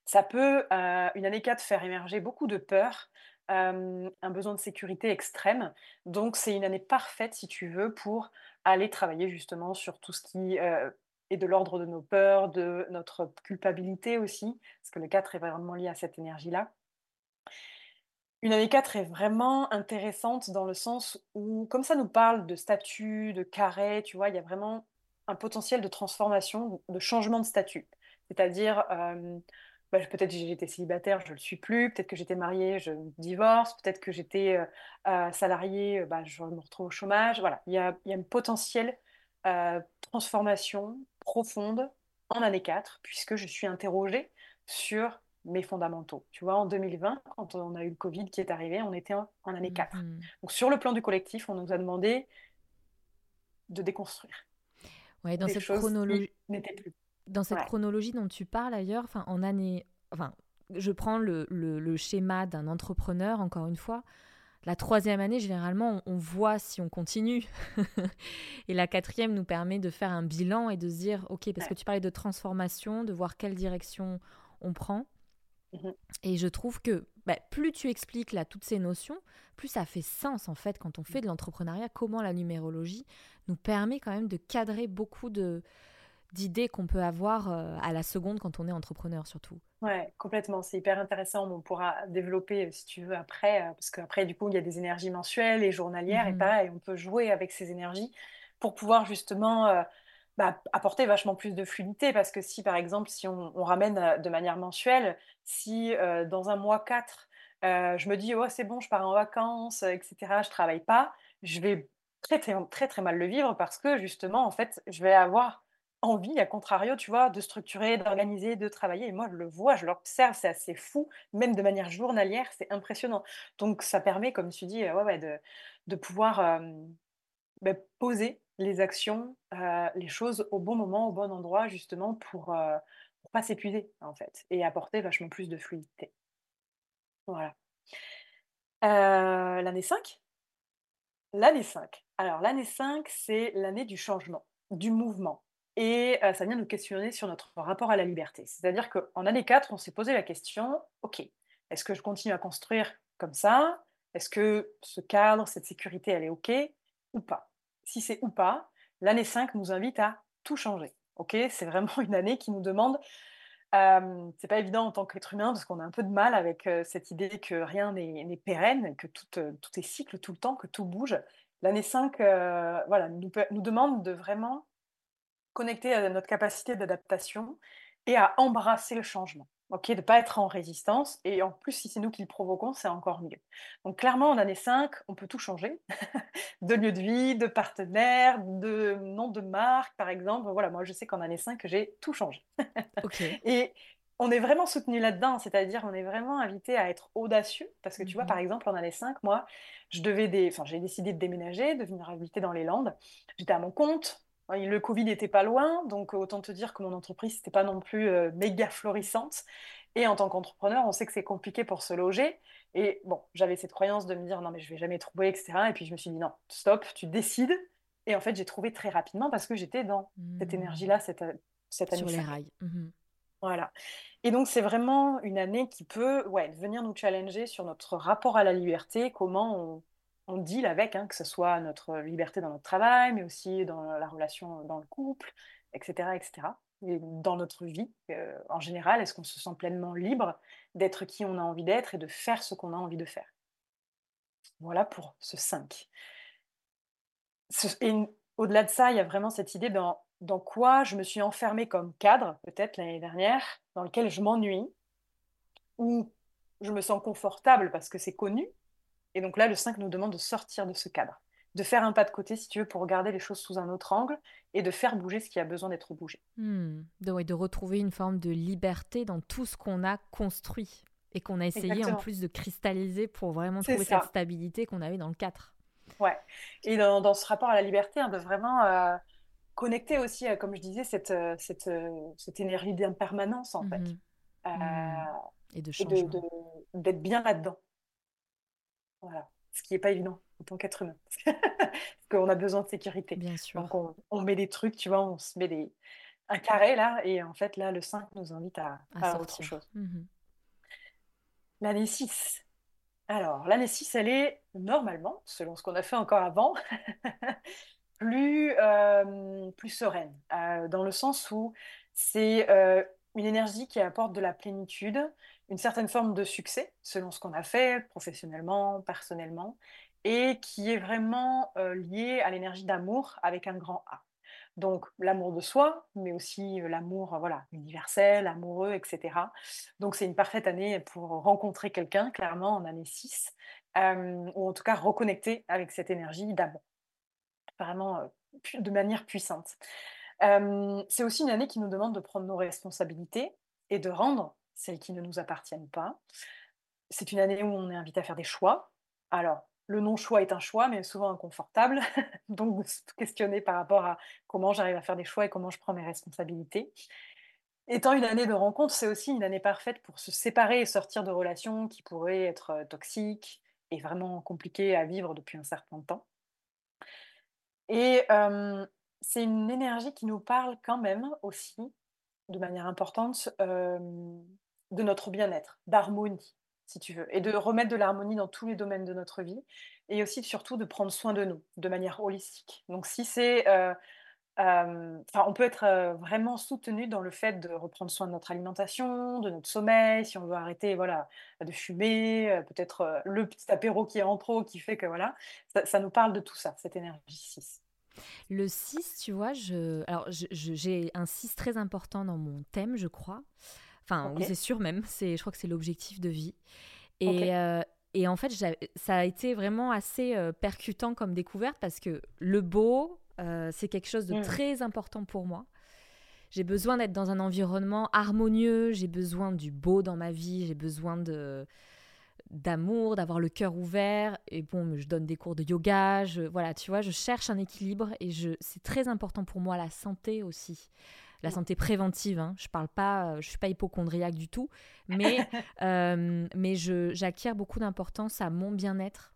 Ça peut, euh, une année 4, faire émerger beaucoup de peur, euh, un besoin de sécurité extrême. Donc c'est une année parfaite, si tu veux, pour aller travailler justement sur tout ce qui euh, et de l'ordre de nos peurs, de notre culpabilité aussi, parce que le 4 est vraiment lié à cette énergie-là. Une année 4 est vraiment intéressante dans le sens où, comme ça nous parle de statut, de carré, tu vois, il y a vraiment un potentiel de transformation, de changement de statut. C'est-à-dire, bah, peut-être j'ai été célibataire, je ne le suis plus, peut-être que j'étais mariée, je divorce, peut-être que j'étais euh, euh, salariée, bah, je me retrouve au chômage. Voilà, il y a, il y a un potentiel transformation profonde en année 4, puisque je suis interrogée sur mes fondamentaux. Tu vois, en 2020, quand on a eu le Covid qui est arrivé, on était en, année 4. Mm-hmm. Donc sur le plan du collectif, on nous a demandé de déconstruire. Ouais, dans cette chronologie Dans cette chronologie dont tu parles ailleurs, enfin en année enfin je prends le, le schéma d'un entrepreneur encore une fois, la troisième année, généralement, on, voit si on continue. et la quatrième nous permet de faire un bilan et de se dire, OK, parce que tu parlais de transformation, de voir quelle direction on prend. Mhm. Et je trouve que bah, plus tu expliques là toutes ces notions, plus ça fait sens en fait quand on fait de l'entrepreneuriat, comment la numérologie nous permet quand même de cadrer beaucoup de, d'idées qu'on peut avoir euh, à la seconde quand on est entrepreneur surtout. Ouais, complètement. C'est hyper intéressant. On pourra développer, si tu veux, après, euh, parce qu'après, du coup, il y a des énergies mensuelles et journalières, et mmh pareil, on peut jouer avec ces énergies pour pouvoir justement euh, bah, apporter vachement plus de fluidité. Parce que si, par exemple, si on, ramène de manière mensuelle, si dans un mois 4, je me dis, oh, c'est bon, je pars en vacances, etc., je travaille pas, je vais très, très, très, très mal le vivre parce que justement, en fait, je vais avoir envie, à contrario, tu vois, de structurer, d'organiser, de travailler. Et moi, je le vois, je l'observe, c'est assez fou, même de manière journalière, c'est impressionnant. Donc, ça permet, comme tu dis, ouais, ouais, de, de pouvoir bah, poser les actions, les choses au bon moment, au bon endroit, justement, pour ne pas s'épuiser, en fait, et apporter vachement plus de fluidité. Voilà. l'année 5 L'année 5. Alors, l'année 5, c'est l'année du changement, du mouvement et ça vient nous questionner sur notre rapport à la liberté. C'est-à-dire qu'en année 4, on s'est posé la question, OK, est-ce que je continue à construire comme ça? Est-ce que ce cadre, cette sécurité, elle est OK ou pas? Si c'est ou pas, l'année 5 nous invite à tout changer. OK? C'est vraiment une année qui nous demande... c'est pas évident en tant qu'être humain parce qu'on a un peu de mal avec cette idée que rien n'est pérenne, que tout, tout, est cycle tout le temps, que tout bouge. L'année 5 voilà, nous, nous demande de vraiment connecter à notre capacité d'adaptation et à embrasser le changement. OK, de ne pas être en résistance et en plus, si c'est nous qui le provoquons, c'est encore mieux. Donc clairement, en année 5, on peut tout changer, de lieu de vie, de partenaire, de nom de marque, par exemple. Voilà, moi, je sais qu'en année 5, j'ai tout changé et on est vraiment soutenu là-dedans, c'est-à-dire on est vraiment invité à être audacieux parce que tu vois, Mmh par exemple, en année 5, moi, je devais dé enfin, j'ai décidé de déménager, de venir habiter dans les Landes. J'étais à mon compte, le covid n'était pas loin, donc autant te dire que mon entreprise, c'était pas non plus, heu, méga florissante et en tant qu'entrepreneur, on sait que c'est compliqué pour se loger et bon, j'avais cette croyance de me dire: «Non mais je vais jamais trouver» et cetera et puis je me suis dit: «Non, stop, tu décides» et en fait, j'ai trouvé très rapidement parce que j'étais dans cette Mmh. énergie-là, cette, heu, cette année Sur les 5. rails. Mmh Voilà et donc c'est vraiment une année qui peut, ouais, venir nous challenger sur notre rapport à la liberté, comment on on deal avec, hein, que ce soit notre liberté dans notre travail, mais aussi dans la relation dans le couple et cetera et dans notre vie, heu, en général. Est-ce qu'on se sent pleinement libre d'être qui on a envie d'être et de faire ce qu'on a envie de faire? Voilà pour ce 5. Ce et au-delà de ça, il y a vraiment cette idée dans dans quoi je me suis enfermée comme cadre, peut-être l'année dernière, dans lequel je m'ennuie, où je me sens confortable parce que c'est connu et donc là, le 5 nous demande de sortir de ce cadre, de faire un pas de côté, si tu veux, pour regarder les choses sous un autre angle et de faire bouger ce qui a besoin d'être bougé. Mmh. De ouais, de retrouver une forme de liberté dans tout ce qu'on a construit et qu'on a essayé en plus de cristalliser pour vraiment trouver cette stabilité qu'on avait dans le 4. ouais et dans dans ce rapport à la liberté, hein, de vraiment, heu, connecter aussi, heu, comme je disais, cette, heu, cette, énergie d'impermanence, en fait, Mmh heu Mmh. Et de et changement. d'être bien là-dedans. Voilà, ce qui est pas évident en tant qu'être humain. Parce qu'on a besoin de sécurité. Bien Donc on on met des trucs, tu vois, on se met des un carré là et en fait là, le 5 nous invite à À à autre chose. Mmh L'année 6. Alors l'année 6, elle est normalement, selon ce qu'on a fait encore avant, plus, hem, plus sereine, heu, dans le sens où c'est, heu, une énergie qui apporte de la plénitude, une certaine forme de succès, selon ce qu'on a fait professionnellement, personnellement et qui est vraiment, heu, liée à l'énergie d'amour avec un grand A. Donc l'amour de soi, mais aussi, heu, l'amour, heu, voilà, universel, amoureux et cetera. Donc c'est une parfaite année pour rencontrer quelqu'un, clairement en année 6, hem, ou en tout cas reconnecter avec cette énergie d'amour. Vraiment, de manière puissante. C'est aussi une année qui nous demande de prendre nos responsabilités et de rendre celles qui ne nous appartiennent pas. C'est une année où on est invité à faire des choix. Alors, le non-choix est un choix, mais souvent inconfortable, donc se questionner par rapport à comment j'arrive à faire des choix et comment je prends mes responsabilités. Étant une année de rencontre, c'est aussi une année parfaite pour se séparer et sortir de relations qui pourraient être, heu, toxiques et vraiment compliquées à vivre depuis un certain temps. Et hem, c'est une énergie qui nous parle quand même aussi, de manière importante, hem, de notre bien-être, d'harmonie, si tu veux et de remettre de l'harmonie dans tous les domaines de notre vie et aussi surtout de prendre soin de nous, de manière holistique. Donc si c'est, hem, enfin on peut être, heu, vraiment soutenu dans le fait de reprendre soin de notre alimentation, de notre sommeil, si on veut arrêter, voilà, de fumer, heu, peut-être, le petit apéro qui est en trop qui fait que voilà, ça ça nous parle de tout ça, cette énergie 6. Le 6, tu vois, je alors j'ai un 6 très important dans mon thème, je crois. Enfin, c'est sûr même, c'est je crois que c'est l'objectif de vie et heu et en fait, ça a été vraiment assez, heu, percutant comme découverte parce que le beau, heu, c'est quelque chose de Mmh. très important pour moi. J'ai besoin d'être dans un environnement harmonieux, j'ai besoin du beau dans ma vie, j'ai besoin de d'amour, d'avoir le cœur ouvert. Et bon, je donne des cours de yoga, je, voilà, tu vois, je cherche un équilibre et je, c'est très important pour moi la santé aussi. La Mmh. santé préventive, hein. je parle pas, je suis pas hypochondriaque du tout, mais, euh, mais je, j'acquiers beaucoup d'importance à mon bien-être.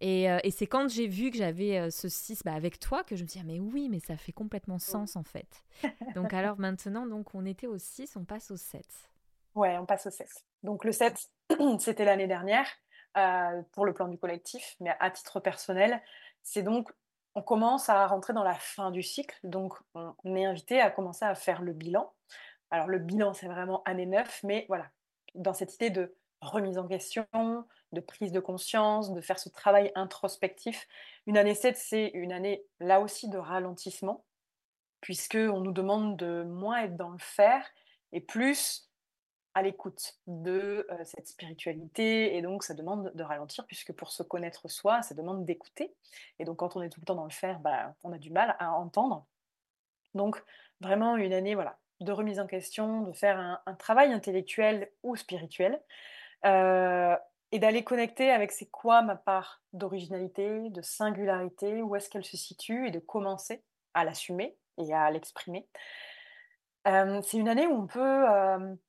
Et, euh, et c'est quand j'ai vu que j'avais euh, ce 6 bah, avec toi que je me dis, ah, mais oui, mais ça fait complètement Mmh. sens en fait. Donc alors maintenant, donc on était au 6, on passe au 7. Ouais, on passe au 7. Donc le 7, c'était l'année dernière, heu, pour le plan du collectif, mais à titre personnel, c'est donc on commence à rentrer dans la fin du cycle, donc on on est invité à commencer à faire le bilan. Alors le bilan, c'est vraiment année 9, mais voilà, dans cette idée de remise en question, de prise de conscience, de faire ce travail introspectif. Une année 7, c'est une année, là aussi, de ralentissement, puisqu'on nous demande de moins être dans le faire et plus à l'écoute de euh, cette spiritualité. Et donc, ça demande de ralentir, puisque pour se connaître soi, ça demande d'écouter. Et donc, quand on est tout le temps dans le faire, bah, on a du mal à entendre. Donc, vraiment une année voilà, de remise en question, de faire un, travail intellectuel ou spirituel. Euh, et d'aller connecter avec c'est quoi ma part d'originalité, de singularité, où est-ce qu'elle se situe, et de commencer à l'assumer et à l'exprimer c'est une année où on peut,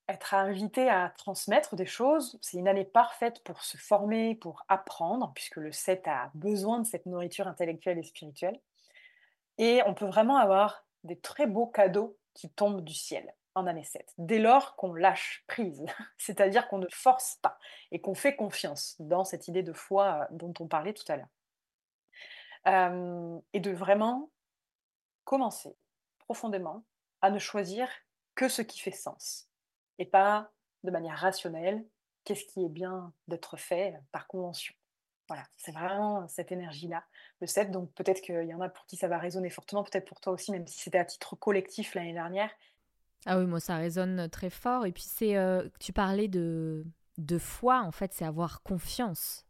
être invité à transmettre des choses. C'est une année parfaite pour se former, pour apprendre, puisque le 7 a besoin de cette nourriture intellectuelle et spirituelle et on peut vraiment avoir des très beaux cadeaux qui tombent du ciel en année 7, dès lors qu'on lâche prise, c'est-à-dire qu'on ne force pas et qu'on fait confiance dans cette idée de foi, dont on parlait tout à l'heure. et de vraiment commencer profondément à ne choisir que ce qui fait sens et pas de manière rationnelle qu'est-ce qui est bien d'être fait par convention. Voilà, c'est vraiment cette énergie-là, le 7. Donc peut-être qu'il y en a pour qui ça va résonner fortement, peut-être pour toi aussi, même si c'était à titre collectif l'année dernière. Ah oui, moi ça résonne très fort. Et puis c'est, euh, tu parlais de, de foi, en fait, c'est avoir confiance.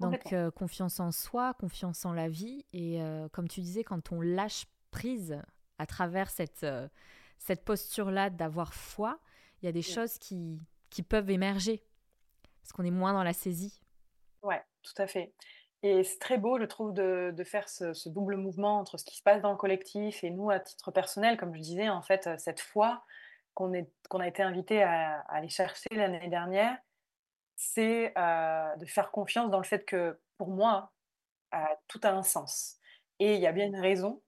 Donc euh, confiance en soi, confiance en la vie. Et euh, comme tu disais, quand on lâche prise à travers cette, euh, cette posture-là d'avoir foi, il y a des choses qui, qui peuvent émerger parce qu'on est moins dans la saisie. Ouais, tout à fait. Et c'est très beau, je trouve, de, de faire ce, double mouvement entre ce qui se passe dans le collectif et nous, à titre personnel, comme je disais, en fait, euh, cette foi qu'on qu'on a été invité à, aller chercher l'année dernière, c'est euh, de faire confiance dans le fait que, pour moi, tout a un sens. Et il y a bien une raison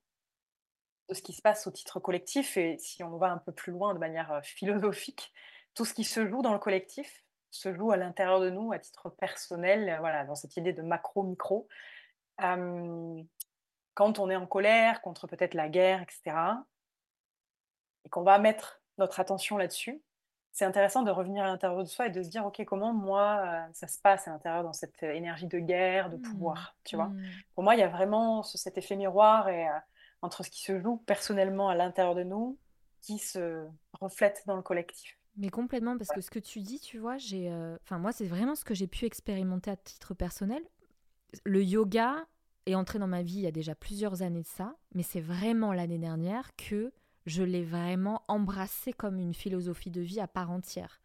de ce qui se passe au titre collectif. Et si on va un peu plus loin de manière philosophique, tout ce qui se joue dans le collectif se joue à l'intérieur de nous, à titre personnel, voilà, dans cette idée de macro-micro. quand on est en colère contre peut-être la guerre, etc., et qu'on va mettre notre attention là-dessus, c'est intéressant de revenir à l'intérieur de soi et de se dire, OK, comment moi, ça se passe à l'intérieur dans cette énergie de guerre, de mmh. pouvoir, tu vois? Mmh. Pour moi, il y a vraiment cet effet miroir et entre ce qui se joue personnellement à l'intérieur de nous, qui se reflète dans le collectif. Mais complètement, parce que ce que tu dis, tu vois, j'ai, euh, enfin moi, c'est vraiment ce que j'ai pu expérimenter à titre personnel. Le yoga est entré dans ma vie il y a déjà plusieurs années de ça, mais c'est vraiment l'année dernière que je l'ai vraiment embrassé comme une philosophie de vie à part entière.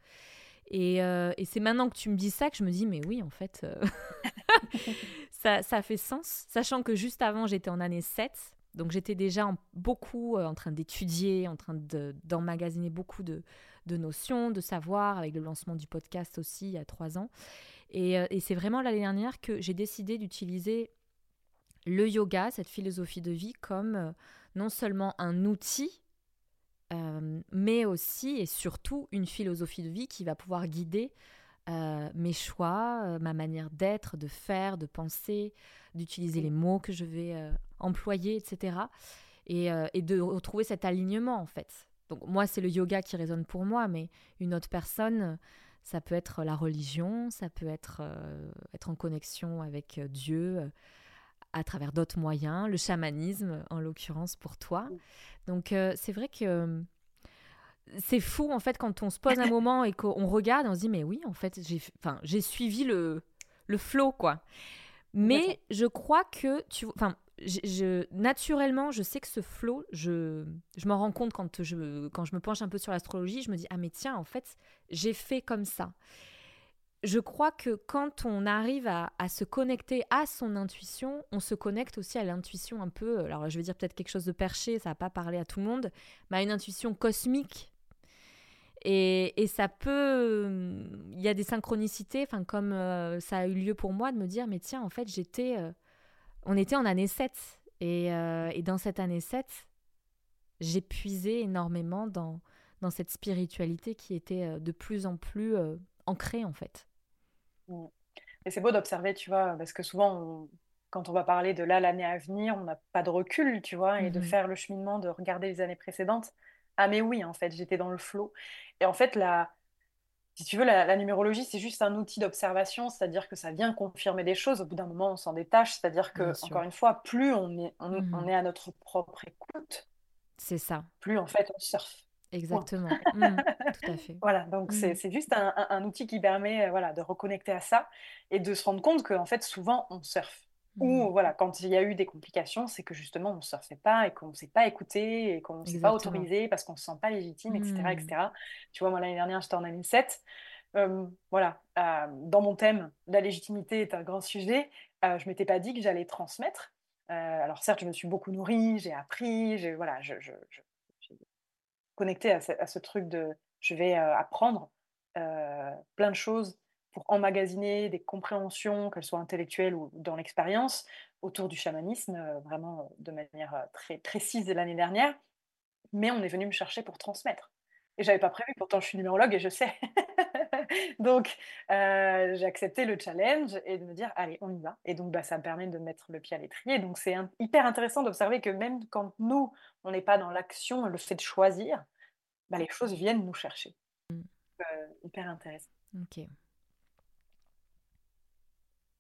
Et, euh, et c'est maintenant que tu me dis ça que je me dis, mais oui, en fait, euh, ça, ça fait sens. Sachant que juste avant, j'étais en année 7, donc j'étais déjà beaucoup euh, en train d'étudier, en train d'emmagasiner beaucoup de, notions, de savoir, avec le lancement du podcast aussi il y a trois ans. Et, euh, c'est vraiment l'année dernière que j'ai décidé d'utiliser le yoga, cette philosophie de vie, comme euh, non seulement un outil, mais aussi et surtout une philosophie de vie qui va pouvoir guider mes choix, ma manière d'être, de faire, de penser, d'utiliser les mots que je vais employés, etc. Euh, et, de retrouver cet alignement, en fait. Donc moi, c'est le yoga qui résonne pour moi, mais une autre personne, ça peut être la religion, ça peut être euh, être en connexion avec euh, Dieu à travers d'autres moyens, le chamanisme en l'occurrence pour toi. Donc c'est vrai que c'est fou en fait quand on se pose un moment et qu'on regarde, on se dit mais oui en fait j'ai enfin j'ai suivi le le flow quoi. Mais je crois que tu enfin je, naturellement, je sais que ce flow, je, je m'en rends compte quand je, quand je me penche un peu sur l'astrologie, je me dis, ah mais tiens, en fait, j'ai fait comme ça. Je crois que quand on arrive à, à, se connecter à son intuition, on se connecte aussi à l'intuition un peu, alors je vais dire peut-être quelque chose de perché, ça va pas parler à tout le monde, mais à une intuition cosmique. Et, et ça peut... Il y a des synchronicités, enfin comme euh, ça a eu lieu pour moi, de me dire, mais tiens, en fait, j'étais... Euh, on était en année 7. Euh, et, dans cette année 7, j'ai puisé énormément dans, dans cette spiritualité qui était de plus en plus ancrée, en fait. Mmh. Et c'est beau d'observer, tu vois, parce que souvent, quand on va parler de là, l'année à venir, on n'a pas de recul, tu vois, et de mmh faire le cheminement, de regarder les années précédentes. Ah, mais oui, en fait, j'étais dans le flot. Et en fait, la, si tu veux, la, numérologie, c'est juste un outil d'observation, c'est-à-dire que ça vient confirmer des choses. Au bout d'un moment, on s'en détache, c'est-à-dire que, encore une fois, plus on est, on, mmh. est à notre propre écoute, c'est ça. Plus en fait, on surfe. Exactement. Mmh, tout à fait. Voilà, donc Mmh. c'est juste un, un- un outil qui permet voilà, de reconnecter à ça et de se rendre compte qu'en fait, souvent, on surfe. Mmh. Ou voilà, quand il y a eu des complications, c'est que justement, on ne surfait pas et qu'on ne s'est pas écouté et qu'on ne s'est pas autorisé parce qu'on ne se sent pas légitime, etc., Mmh. etc. Tu vois, moi, l'année dernière, j'étais en année 7. Euh, voilà, euh, dans mon thème, la légitimité est un grand sujet. Euh, je m'étais pas dit que j'allais transmettre. Euh, alors certes, je me suis beaucoup nourrie, j'ai appris, j'ai voilà, je, je, connecté à ce, à ce truc de je vais apprendre plein de choses pour emmagasiner des compréhensions, qu'elles soient intellectuelles ou dans l'expérience, autour du chamanisme, euh, vraiment euh, de manière euh, très précise l'année dernière. Mais on est venu me chercher pour transmettre. Et j'avais pas prévu, pourtant je suis numérologue et je sais. donc euh, j'ai accepté le challenge et de me dire allez, on y va. Et donc bah, ça me permet de mettre le pied à l'étrier. Donc c'est hyper intéressant d'observer que même quand nous, on n'est pas dans l'action, le fait de choisir, bah, les choses viennent nous chercher. Euh, hyper intéressant. Ok.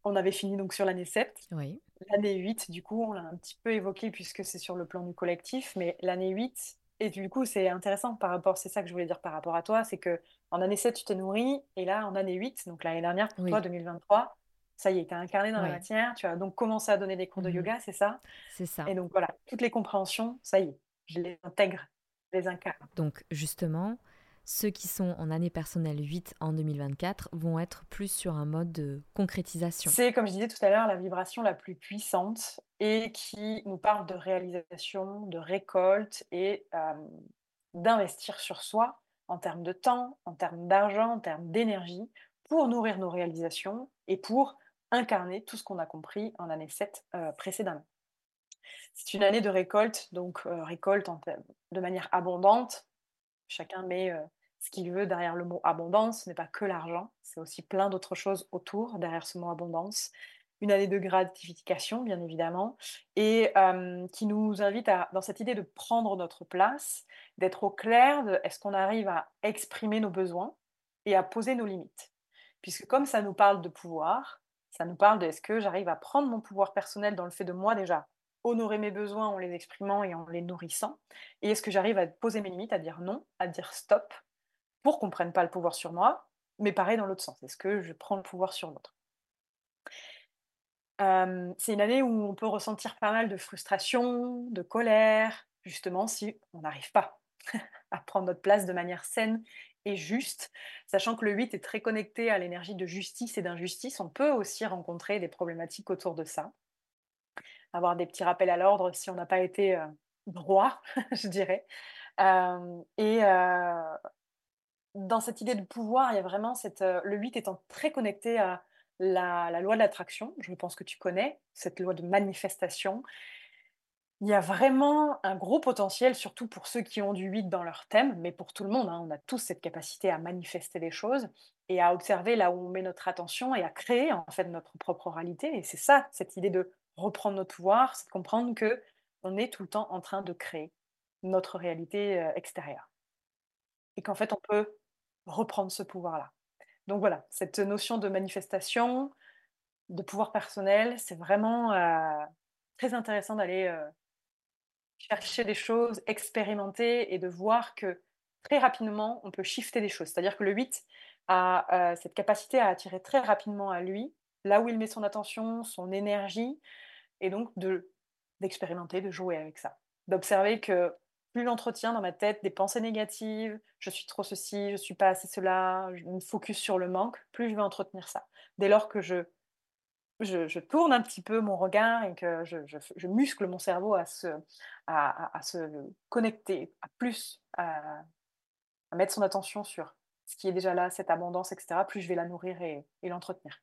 On avait fini donc sur l'année 7. Oui. L'année 8, du coup, on l'a un petit peu évoqué puisque c'est sur le plan du collectif, mais l'année 8, et du coup, c'est intéressant par rapport, c'est ça que je voulais dire par rapport à toi, c'est que en année 7, tu t'es nourri, et là, en année 8, donc l'année dernière, pour Oui. toi, 2023, ça y est, tu as incarné dans la matière, tu as donc commencé à donner des cours de Mhm. yoga, c'est ça? C'est ça. Et donc voilà, toutes les compréhensions, ça y est, je les intègre, je les incarne. Donc justement, ceux qui sont en année personnelle 8 en 2024 vont être plus sur un mode de concrétisation. C'est, comme je disais tout à l'heure, la vibration la plus puissante et qui nous parle de réalisation, de récolte et euh, d'investir sur soi en termes de temps, en termes d'argent, en termes d'énergie pour nourrir nos réalisations et pour incarner tout ce qu'on a compris en année 7 euh, précédemment. C'est une année de récolte, donc euh, récolte de manière abondante. Chacun met ce qu'il veut derrière le mot abondance. Ce n'est pas que l'argent, c'est aussi plein d'autres choses autour derrière ce mot abondance. Une année de gratification, bien évidemment, et euh, qui nous invite dans cette idée de prendre notre place, d'être au clair de est-ce qu'on arrive à exprimer nos besoins et à poser nos limites. Puisque comme ça nous parle de pouvoir, ça nous parle de est-ce que j'arrive à prendre mon pouvoir personnel dans le fait de moi déjà honorer mes besoins en les exprimant et en les nourrissant Et est-ce que j'arrive à poser mes limites, à dire non, à dire stop, pour qu'on ne prenne pas le pouvoir sur moi, mais pareil dans l'autre sens. Est-ce que je prends le pouvoir sur l'autre? Euh, C'est une année où on peut ressentir pas mal de frustration, de colère, justement si on n'arrive pas à prendre notre place de manière saine et juste, sachant que le 8 est très connecté à l'énergie de justice et d'injustice, on peut aussi rencontrer des problématiques autour de ça avoir des petits rappels à l'ordre si on n'a pas été euh, droit, je dirais. Euh, et dans cette idée de pouvoir, il y a vraiment cette, euh, le 8 étant très connecté à la, loi de l'attraction, je pense que tu connais, cette loi de manifestation. Il y a vraiment un gros potentiel, surtout pour ceux qui ont du 8 dans leur thème, mais pour tout le monde. hein, on a tous cette capacité à manifester des choses et à observer là où on met notre attention et à créer en fait notre propre réalité. Et c'est ça, cette idée de reprendre notre pouvoir, c'est de comprendre que on est tout le temps en train de créer notre réalité euh, extérieure. Et qu'en fait, on peut reprendre ce pouvoir-là. Donc voilà, cette notion de manifestation, de pouvoir personnel, c'est vraiment euh, très intéressant d'aller euh, chercher des choses, expérimenter et de voir que très rapidement, on peut shifter des choses. C'est-à-dire que le 8 a euh, cette capacité à attirer très rapidement à lui, là où il met son attention, son énergie, et donc de d'expérimenter, de jouer avec ça. D'observer que plus j'entretiens dans ma tête des pensées négatives, je suis trop ceci, je suis pas assez cela, je me focus sur le manque, plus je vais entretenir ça. Dès lors que je, je, tourne un petit peu mon regard et que je, je, muscle mon cerveau à se, à, se connecter à plus, à, mettre son attention sur ce qui est déjà là, cette abondance, etc., plus je vais la nourrir et l'entretenir.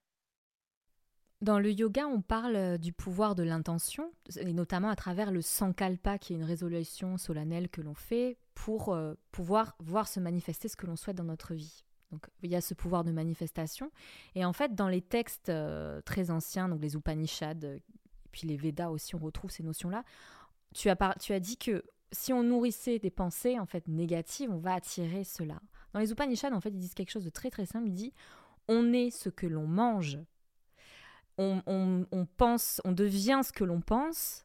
Dans le yoga, on parle du pouvoir de l'intention, et notamment à travers le sankalpa, qui est une résolution solennelle que l'on fait pour euh, pouvoir voir se manifester ce que l'on souhaite dans notre vie. Donc il y a ce pouvoir de manifestation. Et en fait, dans les textes euh, très anciens, donc les Upanishads, et puis les Védas aussi, on retrouve ces notions-là. Tu as, tu as dit que si on nourrissait des pensées en fait négatives, on va attirer cela. Dans les Upanishads, en fait, ils disent quelque chose de très très simple. Ils disent on est ce que l'on mange on, pense, on devient ce que l'on pense,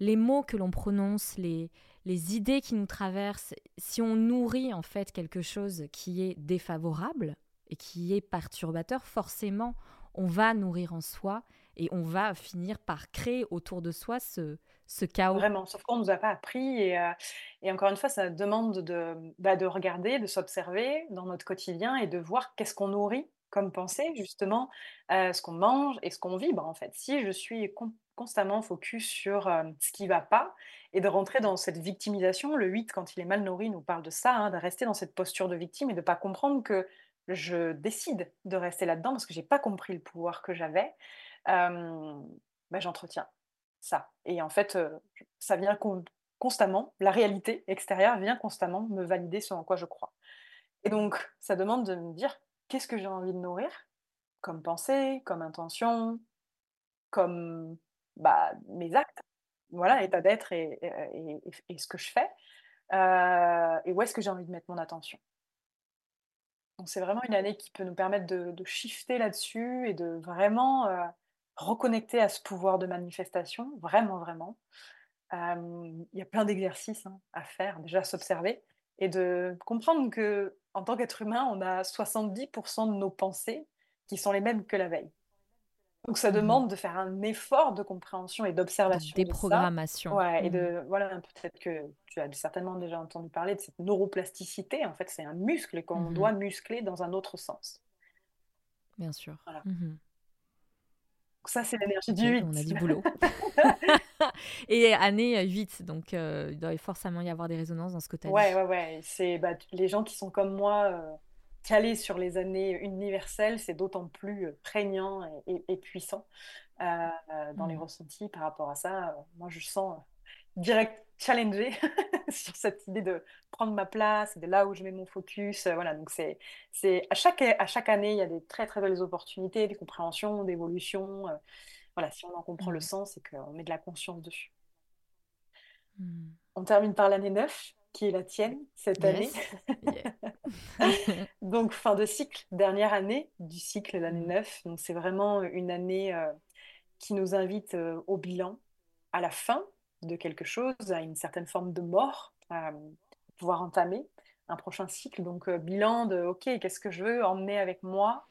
les mots que l'on prononce, les, idées qui nous traversent, si on nourrit en fait quelque chose qui est défavorable et qui est perturbateur, forcément, on va nourrir en soi et on va finir par créer autour de soi ce, chaos. Vraiment, sauf qu'on ne nous a pas appris. Et, euh, et, encore une fois, ça demande de, bah, de regarder, de s'observer dans notre quotidien et de voir qu'est-ce qu'on nourrit comme pensée, justement, euh, ce qu'on mange et ce qu'on vibre, en fait. Si je suis constamment focus sur euh, ce qui va pas et de rentrer dans cette victimisation, le 8, quand il est mal nourri, nous parle de ça, hein, de rester dans cette posture de victime et de ne pas comprendre que je décide de rester là-dedans parce que j'ai pas compris le pouvoir que j'avais, bah, j'entretiens ça. Et en fait, ça vient constamment, la réalité extérieure vient constamment me valider ce en quoi je crois. Et donc, ça demande de me dire qu'est-ce que j'ai envie de nourrir comme pensée, comme intention, comme bah, mes actes, voilà, état d'être et, et, ce que je fais, et où est-ce que j'ai envie de mettre mon attention. Donc c'est vraiment une année qui peut nous permettre de, shifter là-dessus et de vraiment euh, reconnecter à ce pouvoir de manifestation, vraiment, vraiment. Il y a plein d'exercices hein, à faire, déjà s'observer et de comprendre que en tant qu'être humain, on a 70% de nos pensées qui sont les mêmes que la veille. Donc ça mmh demande de faire un effort de compréhension et d'observation. Des programmations. Ouais, et mmh de voilà, peut-être que tu as certainement déjà entendu parler de cette neuroplasticité. En fait, c'est un muscle qu'on mmh doit muscler dans un autre sens. Bien sûr. Voilà. Donc ça, c'est l'énergie du 8. On a du boulot. et année 8, donc euh, il doit forcément y avoir des résonances dans ce que tu as ouais, dit. Ouais, ouais, C'est bah, les gens qui sont comme moi. Euh, calé sur les années universelles, c'est d'autant plus euh, prégnant et, puissant euh, dans les mmh. ressentis par rapport à ça. Euh, moi, je sens direct challengé sur cette idée de prendre ma place, de là où je mets mon focus. voilà, donc c'est, c'est à chaque à chaque année, il y a des très très belles opportunités, des compréhensions, d'évolution. voilà, si on en comprend le mmh. sens et qu'on met de la conscience dessus. Mmh. On termine par l'année 9 qui est la tienne cette année. donc fin de cycle, dernière année du cycle, l'année 9. Mm. Donc c'est vraiment une année euh, qui nous invite euh, au bilan, à la fin de quelque chose, à une certaine forme de mort, à pouvoir entamer un prochain cycle. Donc euh, bilan de, ok, qu'est-ce que je veux emmener avec moi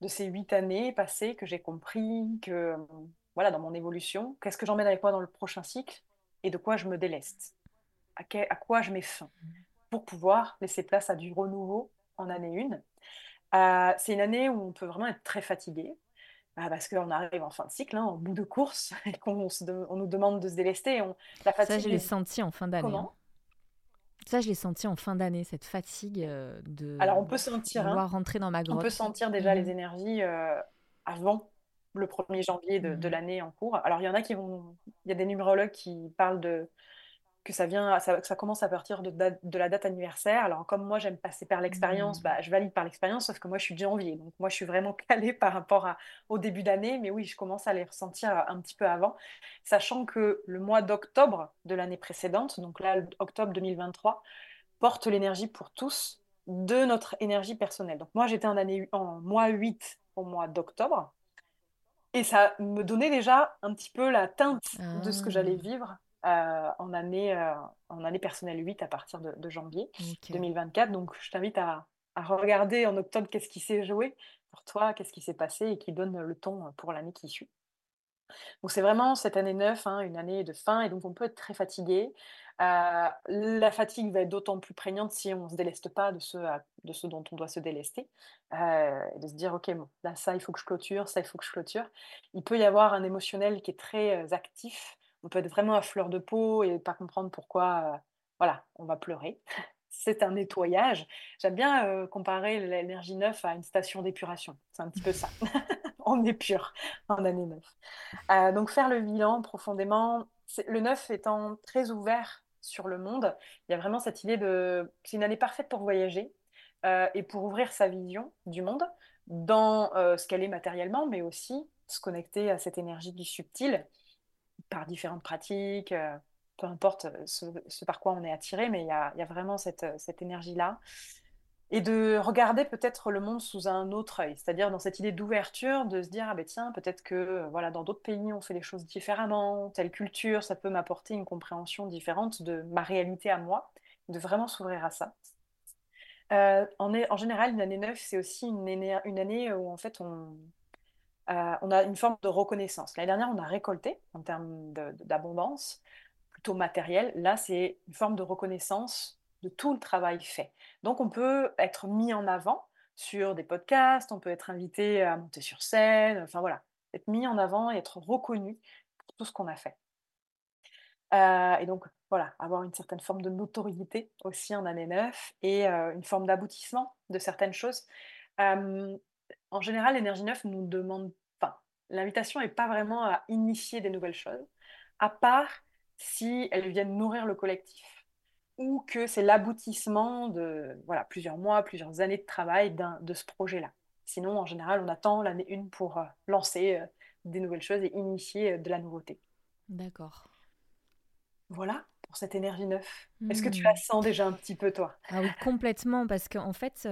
de ces huit années passées que j'ai compris, que voilà, dans mon évolution, qu'est-ce que j'emmène avec moi dans le prochain cycle et de quoi je me déleste à, quoi je mets fin pour pouvoir laisser place à du renouveau en année 1. Euh, c'est une année où on peut vraiment être très fatigué bah, parce qu'on arrive en fin de cycle, hein, en bout de course, et qu'on on nous demande de se délester. On, la fatigue, Ça, je l'ai senti en fin d'année. Comment hein. ça, je l'ai senti en fin d'année, cette fatigue euh, de Alors, on peut sentir, hein, rentrer dans ma grotte. On peut sentir déjà les mhm. énergies euh, avant le 1er janvier de, de mhm. l'année en cours. Alors, il y en a qui vont... Il y a des numérologues qui parlent de que ça vient, ça, ça commence à partir de, de, la date anniversaire. Alors comme moi j'aime passer par l'expérience, mmh. bah, je valide par l'expérience, sauf que moi je suis de janvier, donc moi je suis vraiment calée par rapport à, au début d'année, mais oui, je commence à les ressentir un petit peu avant, sachant que le mois d'octobre de l'année précédente, donc là octobre 2023, porte l'énergie pour tous de notre énergie personnelle. Donc moi j'étais en, année, en mois 8 au mois d'octobre, et ça me donnait déjà un petit peu la teinte de ce que j'allais ah. vivre euh, en, année, euh, en année personnelle 8 à partir de, janvier 2024. Donc, je t'invite à, regarder en octobre qu'est-ce qui s'est joué pour toi, qu'est-ce qui s'est passé et qui donne le ton pour l'année qui suit. Donc, c'est vraiment cette année 9, hein, une année de fin, et donc on peut être très fatigué. Euh, la fatigue va être d'autant plus prégnante si on ne se déleste pas de ce, de ce dont on doit se délester, et de se dire, OK, bon, là, ça, il faut que je clôture, ça, il faut que je clôture. Il peut y avoir un émotionnel qui est très actif, on peut être vraiment à fleur de peau et pas comprendre pourquoi, euh, voilà, on va pleurer. C'est un nettoyage. J'aime bien euh, comparer l'énergie neuve à une station d'épuration. C'est un petit peu ça. on pur en année neuf. Euh, donc faire le bilan profondément, le neuf étant très ouvert sur le monde, il y a vraiment cette idée de c'est une année parfaite pour voyager et pour ouvrir sa vision du monde dans ce qu'elle est matériellement, mais aussi se connecter à cette énergie du subtil par différentes pratiques, euh, peu importe euh, ce, par quoi on est attiré, mais il y a, vraiment cette, euh, cette énergie-là. et de regarder peut-être le monde sous un autre œil, c'est-à-dire dans cette idée d'ouverture, de se dire, ah ben tiens, peut-être que voilà, dans d'autres pays, on fait les choses différemment, telle culture, ça peut m'apporter une compréhension différente de ma réalité à moi, de vraiment s'ouvrir à ça. En, général, une année neuve, c'est aussi une une année où en fait on, euh, on a une forme de reconnaissance. L'année dernière, on a récolté en termes d'abondance, plutôt matérielle. Là, c'est une forme de reconnaissance de tout le travail fait. Donc, on peut être mis en avant sur des podcasts, on peut être invité à monter sur scène, enfin voilà, être mis en avant et être reconnu pour tout ce qu'on a fait. Euh, et donc, voilà, avoir une certaine forme de notoriété aussi en année 9 et euh, une forme d'aboutissement de certaines choses. En général, l'énergie 9 nous demande, enfin, l'invitation n'est pas vraiment à initier des nouvelles choses, à part si elles viennent nourrir le collectif ou que c'est l'aboutissement de voilà, plusieurs mois, plusieurs années de travail de ce projet-là. Sinon, en général, on attend l'année 1 pour euh, lancer euh, des nouvelles choses et initier euh, de la nouveauté. D'accord. Voilà pour cette énergie neuve. Est-ce que tu la hmm. sens déjà un petit peu, toi? Ah oui, complètement, parce qu'en fait,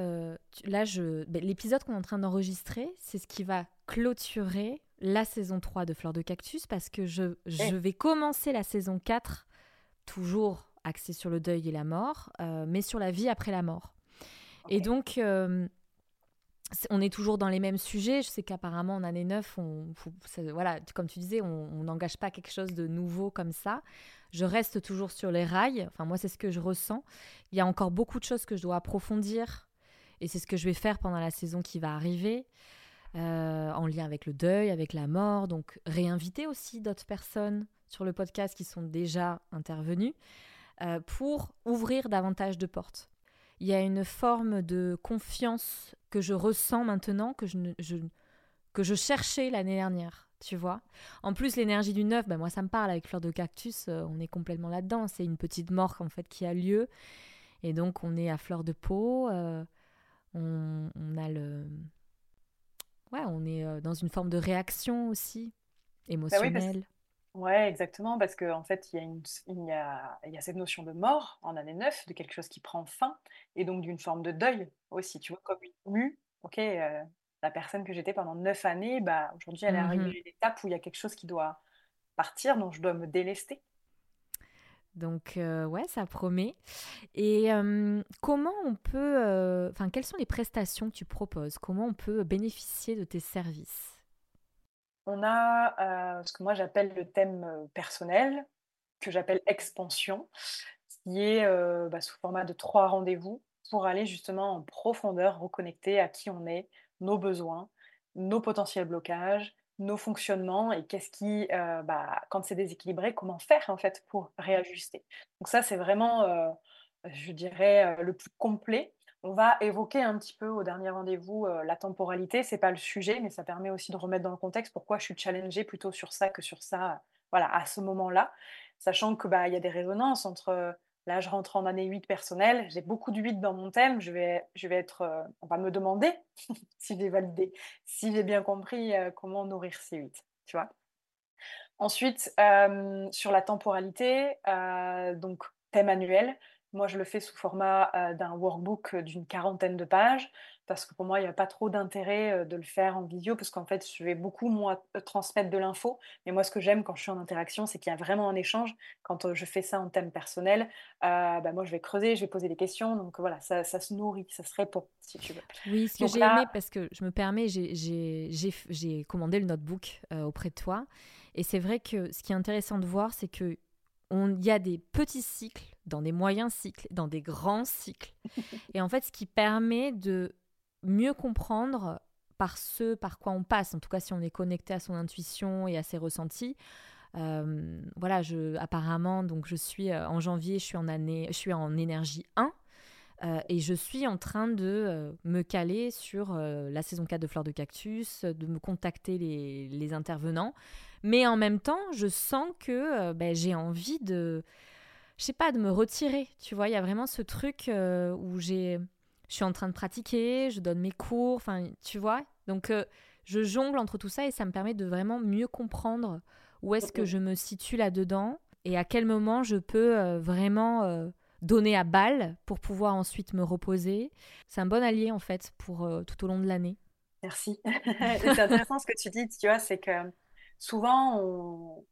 là, je... Ben, l'épisode qu'on est en train d'enregistrer, c'est ce qui va clôturer la saison 3 de Fleurs de Cactus, parce que je, je eh. vais commencer la saison 4, toujours axé sur le deuil et la mort, euh, mais sur la vie après la mort. Et donc, euh, on est toujours dans les mêmes sujets. Je sais qu'apparemment, en année 9, on, voilà, comme tu disais, on n'engage pas quelque chose de nouveau comme ça. Je reste toujours sur les rails. Enfin, moi, c'est ce que je ressens. Il y a encore beaucoup de choses que je dois approfondir. Et c'est ce que je vais faire pendant la saison qui va arriver. Euh, en lien avec le deuil, avec la mort. Donc, réinviter aussi d'autres personnes sur le podcast qui sont déjà intervenues. Euh, pour ouvrir davantage de portes. Il y a une forme de confiance que je ressens maintenant que je, que je cherchais l'année dernière, tu vois. En plus, l'énergie du neuf, ben moi ça me parle avec Fleur de Cactus, euh, on est complètement là-dedans. C'est une petite mort en fait qui a lieu. Et donc on est à fleur de peau, euh, on, a le... Ouais, on est dans une forme de réaction aussi, bah émotionnelle. Ouais, exactement, parce qu'en en fait, il y, a une, il, y a, il y a cette notion de mort en année 9, de quelque chose qui prend fin, et donc d'une forme de deuil aussi, tu vois, comme une mue, ok, euh, la personne que j'étais pendant 9 années, bah, aujourd'hui, elle est arrivée à une étape où il y a quelque chose qui doit partir, dont je dois me délester. Donc, euh, ouais, ça promet. Et euh, comment on peut, enfin, quelles sont les prestations que tu proposes? Comment on peut bénéficier de tes services? On a euh, ce que moi j'appelle le thème euh, personnel, que j'appelle expansion, qui est euh, bah, sous format de trois rendez-vous pour aller justement en profondeur reconnecter à qui on est, nos besoins, nos potentiels blocages, nos fonctionnements et qu'est-ce qui, bah, quand c'est déséquilibré, comment faire en fait pour réajuster. Donc ça, c'est vraiment, je dirais, le plus complet on va évoquer un petit peu au dernier rendez-vous euh, la temporalité. C'est pas le sujet, mais ça permet aussi de remettre dans le contexte pourquoi je suis challengée plutôt sur ça que sur ça, voilà, à ce moment-là. Sachant que bah il y a des résonances entre euh, là je rentre en année 8 personnelle, j'ai beaucoup de 8 dans mon thème, je vais, je vais être, euh, on va me demander si j'ai validé, si j'ai bien compris comment nourrir ces 8, tu vois. Ensuite, sur la temporalité, donc thème annuel, moi, je le fais sous format euh, d'un workbook euh, d'une quarantaine de pages, parce que pour moi, il n'y a pas trop d'intérêt euh, de le faire en vidéo, parce qu'en fait, je vais beaucoup, moi, transmettre de l'info. Mais moi, ce que j'aime quand je suis en interaction, c'est qu'il y a vraiment un échange. Quand je fais ça en thème personnel, bah, moi, je vais creuser, je vais poser des questions. Donc voilà, ça, se nourrit, ça se répond, si tu veux. Oui, ce que j'ai aimé, parce que je me permets, j'ai commandé le notebook auprès de toi. Et c'est vrai que ce qui est intéressant de voir, c'est que il y a des petits cycles, dans des moyens cycles, dans des grands cycles. Et en fait, ce qui permet de mieux comprendre par ce par quoi on passe, en tout cas si on est connecté à son intuition et à ses ressentis. Euh, voilà, je, apparemment, donc je suis euh, en janvier, je suis en année, je suis en énergie 1. Euh, et je suis en train de me caler sur la saison 4 de Fleurs de Cactus, de me contacter les, les intervenants mais en même temps, je sens que euh, ben, j'ai envie de, je sais pas, de me retirer. Tu vois, il y a vraiment ce truc euh, où j'ai, je suis en train de pratiquer, je donne mes cours, enfin, tu vois. Donc, euh, je jongle entre tout ça et ça me permet de vraiment mieux comprendre où est-ce que je me situe là-dedans et à quel moment je peux vraiment donner à balle pour pouvoir ensuite me reposer. C'est un bon allié en fait pour tout au long de l'année. Merci. c'est intéressant ce que tu dis, tu vois, c'est que souvent on,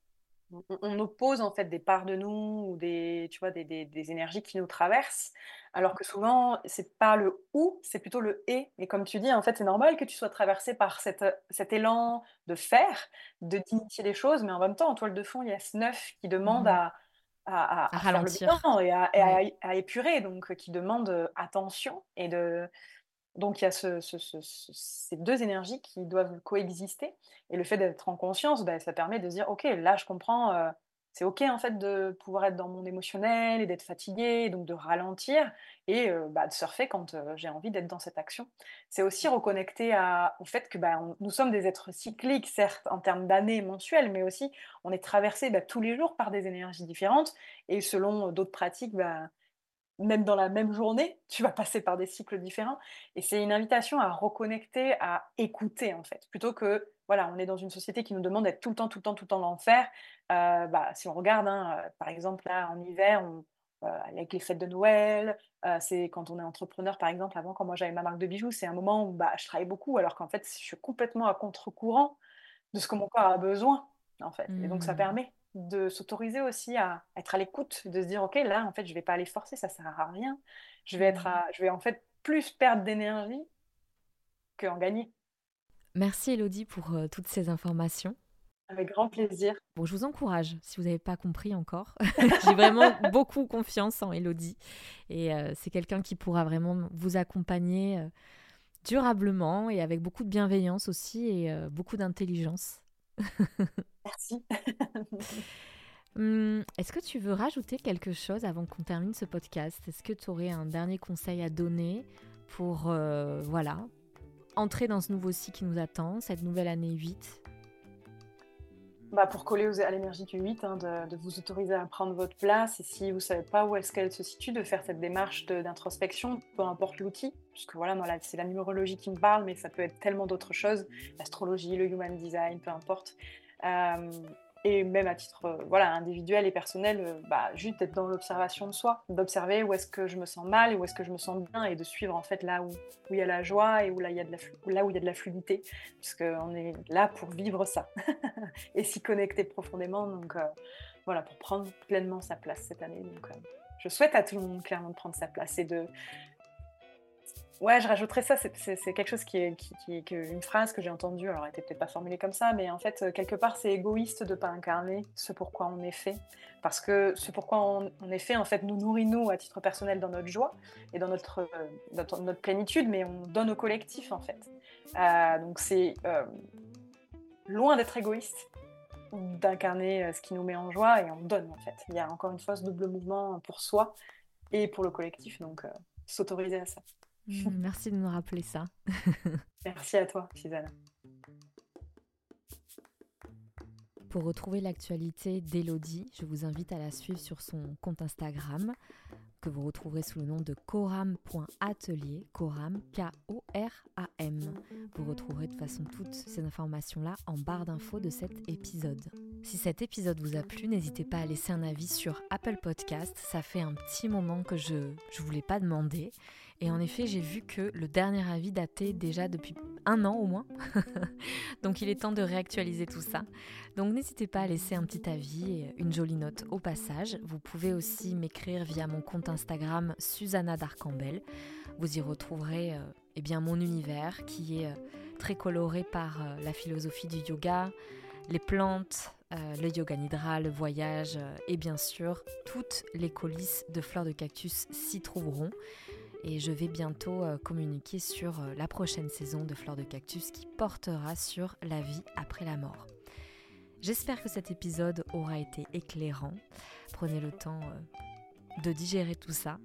on, oppose en fait des parts de nous ou des, tu vois, des, des, énergies qui nous traversent, alors que souvent c'est pas le ou, c'est plutôt le et. Et comme tu dis, en fait, c'est normal que tu sois traversé par cette, cet élan de faire, de d'initier les choses, mais en même temps, en toile de fond, il y a ce neuf qui demande mmh. à, à, à, ralentir et, à, à, épurer, donc qui demande euh, attention et de donc il y a ces deux énergies qui doivent coexister. Et le fait d'être en conscience, bah, ça permet de dire, OK, là je comprends, euh, c'est OK en fait de pouvoir être dans mon émotionnel et d'être fatigué, donc de ralentir et euh, bah, de surfer quand euh, j'ai envie d'être dans cette action. C'est aussi reconnecter au fait que bah, nous sommes des êtres cycliques, certes en termes d'années mensuelles, mais aussi on est traversé tous les jours par des énergies différentes. Et selon d'autres pratiques, même dans la même journée, tu vas passer par des cycles différents. Et c'est une invitation à reconnecter, à écouter, en fait. Plutôt que, voilà, on est dans une société qui nous demande d'être tout le temps, tout le temps, tout le temps dans le Euh, bah, si on regarde, hein, euh, par exemple, là, en hiver, on, euh, avec les fêtes de Noël, c'est quand on est entrepreneur, par exemple, avant, quand moi j'avais ma marque de bijoux, c'est un moment où bah, je travaille beaucoup, alors qu'en fait, je suis complètement à contre-courant de ce que mon corps a besoin, en fait. Et donc, ça mmh. permet de s'autoriser aussi à être à l'écoute, de se dire ok là en fait je vais pas aller forcer, ça sert à rien. Je vais être, mmh. je vais en fait plus perdre d'énergie qu'en gagner. Merci Elodie pour euh, toutes ces informations. Avec grand plaisir. Bon, je vous encourage, si vous n'avez pas compris encore. J'ai vraiment beaucoup confiance en Elodie. Et euh, c'est quelqu'un qui pourra vraiment vous accompagner euh, durablement et avec beaucoup de bienveillance aussi et beaucoup d'intelligence. Merci. Hum, est-ce que tu veux rajouter quelque chose avant qu'on termine ce podcast? Est-ce que tu aurais un dernier conseil à donner pour euh, voilà, entrer dans ce nouveau cycle qui nous attend, cette nouvelle année 8 bah, pour coller à l'énergie du 8, hein, de, vous autoriser à prendre votre place. Et si vous ne savez pas où est-ce qu'elle se situe, de faire cette démarche d'introspection, peu importe l'outil, puisque voilà, c'est la numérologie qui me parle, mais ça peut être tellement d'autres choses, l'astrologie, le human design, peu importe. Euh, et même à titre euh, voilà, individuel et personnel, euh, bah, juste d'être dans l'observation de soi, d'observer où est-ce que je me sens mal où est-ce que je me sens bien et de suivre en fait là où, il y a la joie et où là, il y a de la, là où il y a de la fluidité, parce qu'on est là pour vivre ça et s'y connecter profondément, donc voilà, pour prendre pleinement sa place cette année. Donc, je souhaite à tout le monde clairement de prendre sa place et de, Ouais, je rajouterais ça, c'est quelque chose qui est, une phrase que j'ai entendue, alors elle n'était peut-être pas formulée comme ça, mais en fait, euh, quelque part, c'est égoïste de ne pas incarner ce pourquoi on est fait. Parce que ce pourquoi on, est fait, en fait, nous nourrit, nous, à titre personnel, dans notre joie et dans notre, euh, notre, plénitude, mais on donne au collectif, en fait. Euh, donc c'est loin d'être égoïste d'incarner ce qui nous met en joie et on donne, en fait. Il y a encore une fois ce double mouvement pour soi et pour le collectif, donc s'autoriser à ça. Merci de nous rappeler ça. Merci à toi, Suzanne. Pour retrouver l'actualité d'Elodie, je vous invite à la suivre sur son compte Instagram que vous retrouverez sous le nom de coram.atelier, coram, K-O-R-A-M. Vous retrouverez de toute façon toutes ces informations-là en barre d'infos de cet épisode. Si cet épisode vous a plu, n'hésitez pas à laisser un avis sur Apple Podcast. Ça fait un petit moment que je ne voulais pas demander. Et en effet, j'ai vu que le dernier avis datait déjà depuis un an au moins. Donc il est temps de réactualiser tout ça. Donc n'hésitez pas à laisser un petit avis et une jolie note au passage. Vous pouvez aussi m'écrire via mon compte Instagram Susanna Darcambel. Vous y retrouverez euh, eh bien, mon univers qui est euh, très coloré par euh, la philosophie du yoga, les plantes, le yoga nidra, le voyage et bien sûr toutes les coulisses de fleurs de cactus s'y trouveront et je vais bientôt euh, communiquer sur euh, la prochaine saison de Fleurs de Cactus qui portera sur la vie après la mort. J'espère que cet épisode aura été éclairant. Prenez le temps euh, de digérer tout ça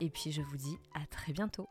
et puis je vous dis à très bientôt.